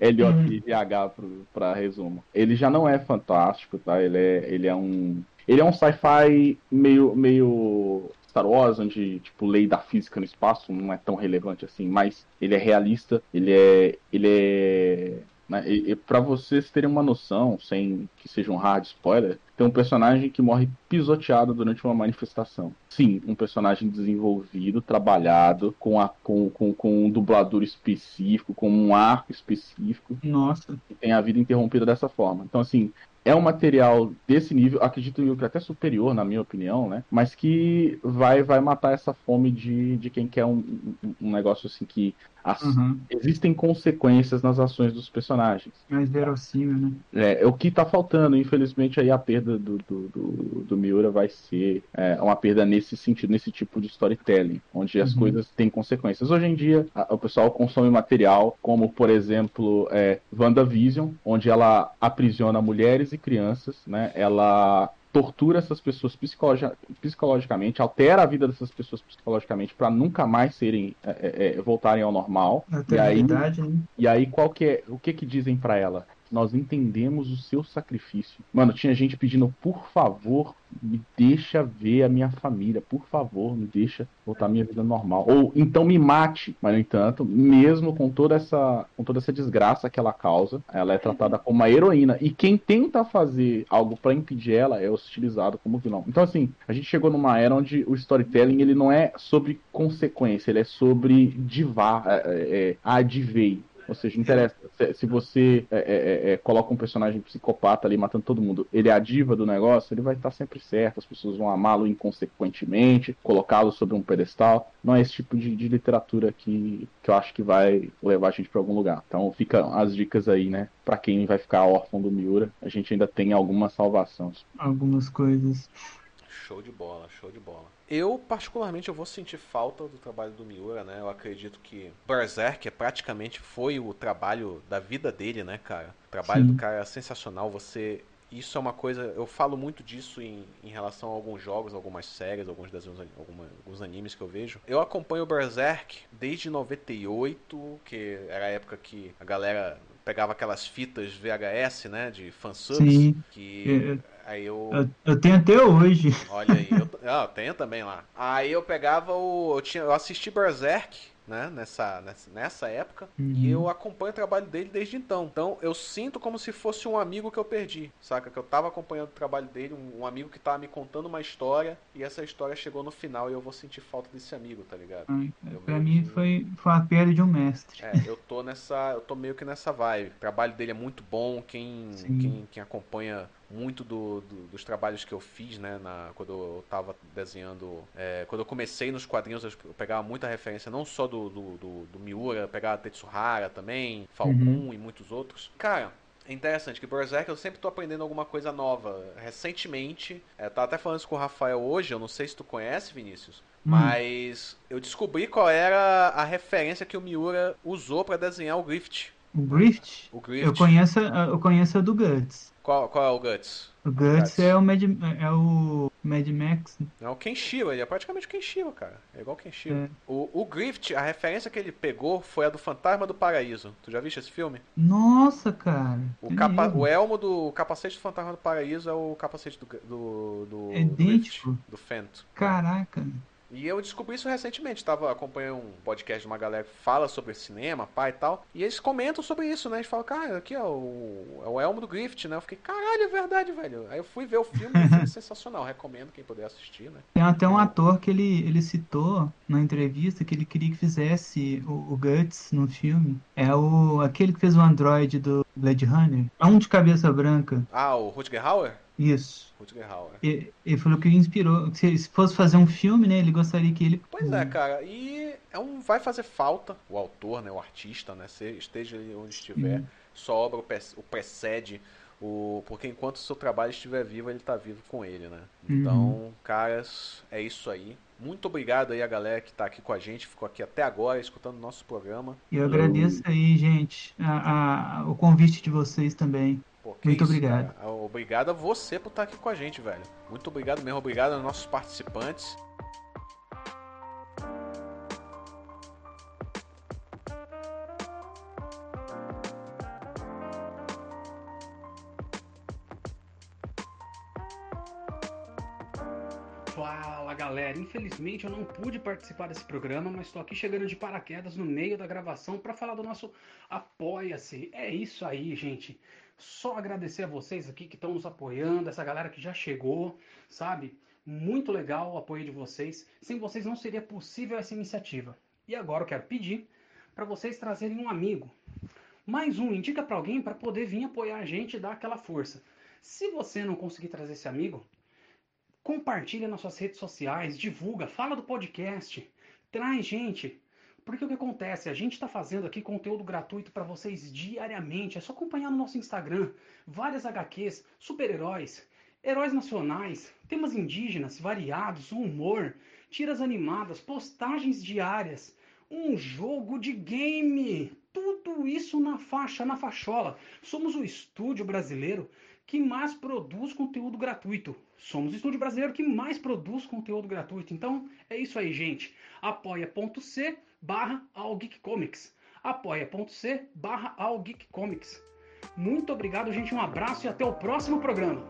S3: L-O-T-H para resumo. Ele já não é fantástico, tá? Ele é, ele é um. Ele é um sci-fi meio, meio Star Wars, onde, tipo, lei da física no espaço não é tão relevante assim, mas ele é realista, ele é. ele é né? Para vocês terem uma noção, sem que seja um hard spoiler, tem um personagem que morre pisoteado durante uma manifestação. Sim, um personagem desenvolvido, trabalhado, com, a, com, com, com um dublador específico, com um arco específico.
S4: Nossa.
S3: Que tem a vida interrompida dessa forma. Então, assim, é um material desse nível, acredito eu que até superior, na minha opinião, né? Mas que vai, vai matar essa fome de, de quem quer um, um negócio assim que as, uhum. existem consequências nas ações dos personagens.
S4: Mais verossímil, né?
S3: É, é o que tá faltando, infelizmente, aí a perda do, do, do, do Miura vai ser é, uma perda nesse sentido, nesse tipo de storytelling, onde as uhum. coisas têm consequências. Hoje em dia, a, o pessoal consome material como, por exemplo, é, WandaVision, onde ela aprisiona mulheres e crianças, né? Ela tortura essas pessoas psicologi psicologicamente, altera a vida dessas pessoas psicologicamente para nunca mais serem é, é, é, voltarem ao normal.
S4: E aí, né?
S3: e aí qual que é, o que que dizem para ela? Nós entendemos o seu sacrifício. Mano, tinha gente pedindo, por favor, me deixa ver a minha família, por favor, me deixa voltar minha vida normal. Ou então me mate. Mas, no entanto, mesmo com toda essa, com toda essa desgraça que ela causa, ela é tratada como uma heroína. E quem tenta fazer algo para impedir ela é hostilizado como vilão. Então, assim, a gente chegou numa era onde o storytelling ele não é sobre consequência, ele é sobre divar, é, é, é. Ou seja, interessa. Se você é, é, é, é, coloca um personagem psicopata ali matando todo mundo, ele é a diva do negócio, ele vai estar sempre certo. As pessoas vão amá-lo inconsequentemente, colocá-lo sobre um pedestal. Não é esse tipo de, de, literatura que, que eu acho que vai levar a gente para algum lugar. Então fica as dicas aí, né? Para quem vai ficar órfão do Miura, a gente ainda tem algumas salvações.
S4: Algumas coisas.
S2: Show de bola, show de bola. Eu, particularmente, eu vou sentir falta do trabalho do Miura, né? Eu acredito que Berserk é praticamente foi o trabalho da vida dele, né, cara? O trabalho Sim. do cara é sensacional. Você isso é uma coisa, eu falo muito disso em, em relação a alguns jogos, algumas séries, alguns desenhos, alguma, alguns animes que eu vejo. Eu acompanho o Berserk desde 98, que era a época que a galera pegava aquelas fitas VHS, né, de fanservice, Sim. que
S4: é, Aí eu... eu... eu. tenho até hoje.
S2: Olha aí, eu, ah, eu tenho também lá. Aí eu pegava o. Eu, tinha, eu assisti Berserk, né, nessa, nessa, nessa época, uhum. e eu acompanho o trabalho dele desde então. Então eu sinto como se fosse um amigo que eu perdi, saca? Que eu tava acompanhando o trabalho dele, um, um amigo que tava me contando uma história, e essa história chegou no final e eu vou sentir falta desse amigo, tá ligado?
S4: Ai, pra mim que... foi, foi a perda de um mestre.
S2: É, eu tô nessa. Eu tô meio que nessa vibe. O trabalho dele é muito bom, quem, quem, quem acompanha muito do, do, dos trabalhos que eu fiz, né, na, quando eu estava desenhando, é, quando eu comecei nos quadrinhos, eu, pegava muita referência, não só do, do, do, Miura, pegava Tetsuhara também, Falcon uhum. e muitos outros. Cara, é interessante que Berserk eu sempre tô aprendendo alguma coisa nova. Recentemente, é, tava até falando isso com o Rafael hoje, eu não sei se tu conhece, Vinícius, hum. mas eu descobri qual era a referência que o Miura usou para desenhar o Grift.
S4: O Grift?
S2: O Grift.
S4: Eu conheço, eu conheço a do Guts.
S2: Qual, qual é o Guts?
S4: O Guts é o Mad, é o Mad Max.
S2: É o Kenshiro, ele é praticamente o Kenshiro, cara. É igual o Kenshiro. É. O, o Grift, a referência que ele pegou foi a do Fantasma do Paraíso. Tu já viste esse filme?
S4: Nossa, cara.
S2: O, capa, o elmo do o capacete do Fantasma do Paraíso é o capacete do. do, do
S4: é idêntico.
S2: Do, do Fento.
S4: Caraca.
S2: E eu descobri isso recentemente. Estava acompanhando um podcast de uma galera que fala sobre cinema, pai e tal. E eles comentam sobre isso, né? Eles falam, cara, aqui ó, o, é o Elmo do Grift, né? Eu fiquei, caralho, é verdade, velho. Aí eu fui ver o filme e foi sensacional. Recomendo quem puder assistir, né?
S4: Tem até um ator que ele, ele citou na entrevista que ele queria que fizesse o, o Guts no filme. É o aquele que fez o Android do Blade Runner. É um de cabeça branca.
S2: Ah, o Rutger Hauer?
S4: Isso.
S2: Rutger Hauer.
S4: Ele, ele falou que inspirou. Se, se fosse fazer um filme, né? Ele gostaria que ele.
S2: Pois é, cara. E é um, vai fazer falta o autor, né? O artista, né? Se, esteja onde estiver. Hum. Sua obra o precede. O, porque enquanto o seu trabalho estiver vivo, ele está vivo com ele, né? Uhum. Então, uhum. caras, é isso aí. Muito obrigado aí a galera que está aqui com a gente, ficou aqui até agora escutando o nosso programa.
S4: E eu agradeço aí, gente, a, a, o convite de vocês também.
S2: Pô, que
S4: Muito
S2: isso,
S4: obrigado.
S2: cara. Obrigado a você por estar aqui com a gente, velho. Muito obrigado mesmo. Obrigado aos nossos participantes.
S5: Fala galera, infelizmente eu não pude participar desse programa, mas estou aqui chegando de paraquedas no meio da gravação para falar do nosso Apoia-se. É isso aí, gente. Só agradecer a vocês aqui que estão nos apoiando, essa galera que já chegou, sabe? Muito legal o apoio de vocês. Sem vocês não seria possível essa iniciativa. E agora eu quero pedir para vocês trazerem um amigo. Mais um, indica para alguém para poder vir apoiar a gente e dar aquela força. Se você não conseguir trazer esse amigo, compartilha nas suas redes sociais, divulga, fala do podcast, traz gente. Porque o que acontece? A gente está fazendo aqui conteúdo gratuito para vocês diariamente. É só acompanhar no nosso Instagram. Várias HQs, super-heróis, heróis nacionais, temas indígenas variados, humor, tiras animadas, postagens diárias, um jogo de game. Tudo isso na faixa, na fachola. Somos o estúdio brasileiro que mais produz conteúdo gratuito. Somos o estúdio brasileiro que mais produz conteúdo gratuito. Então é isso aí, gente. apoia.c barra Comics. apoia.c barra Comics. Muito obrigado, gente. Um abraço e até o próximo programa.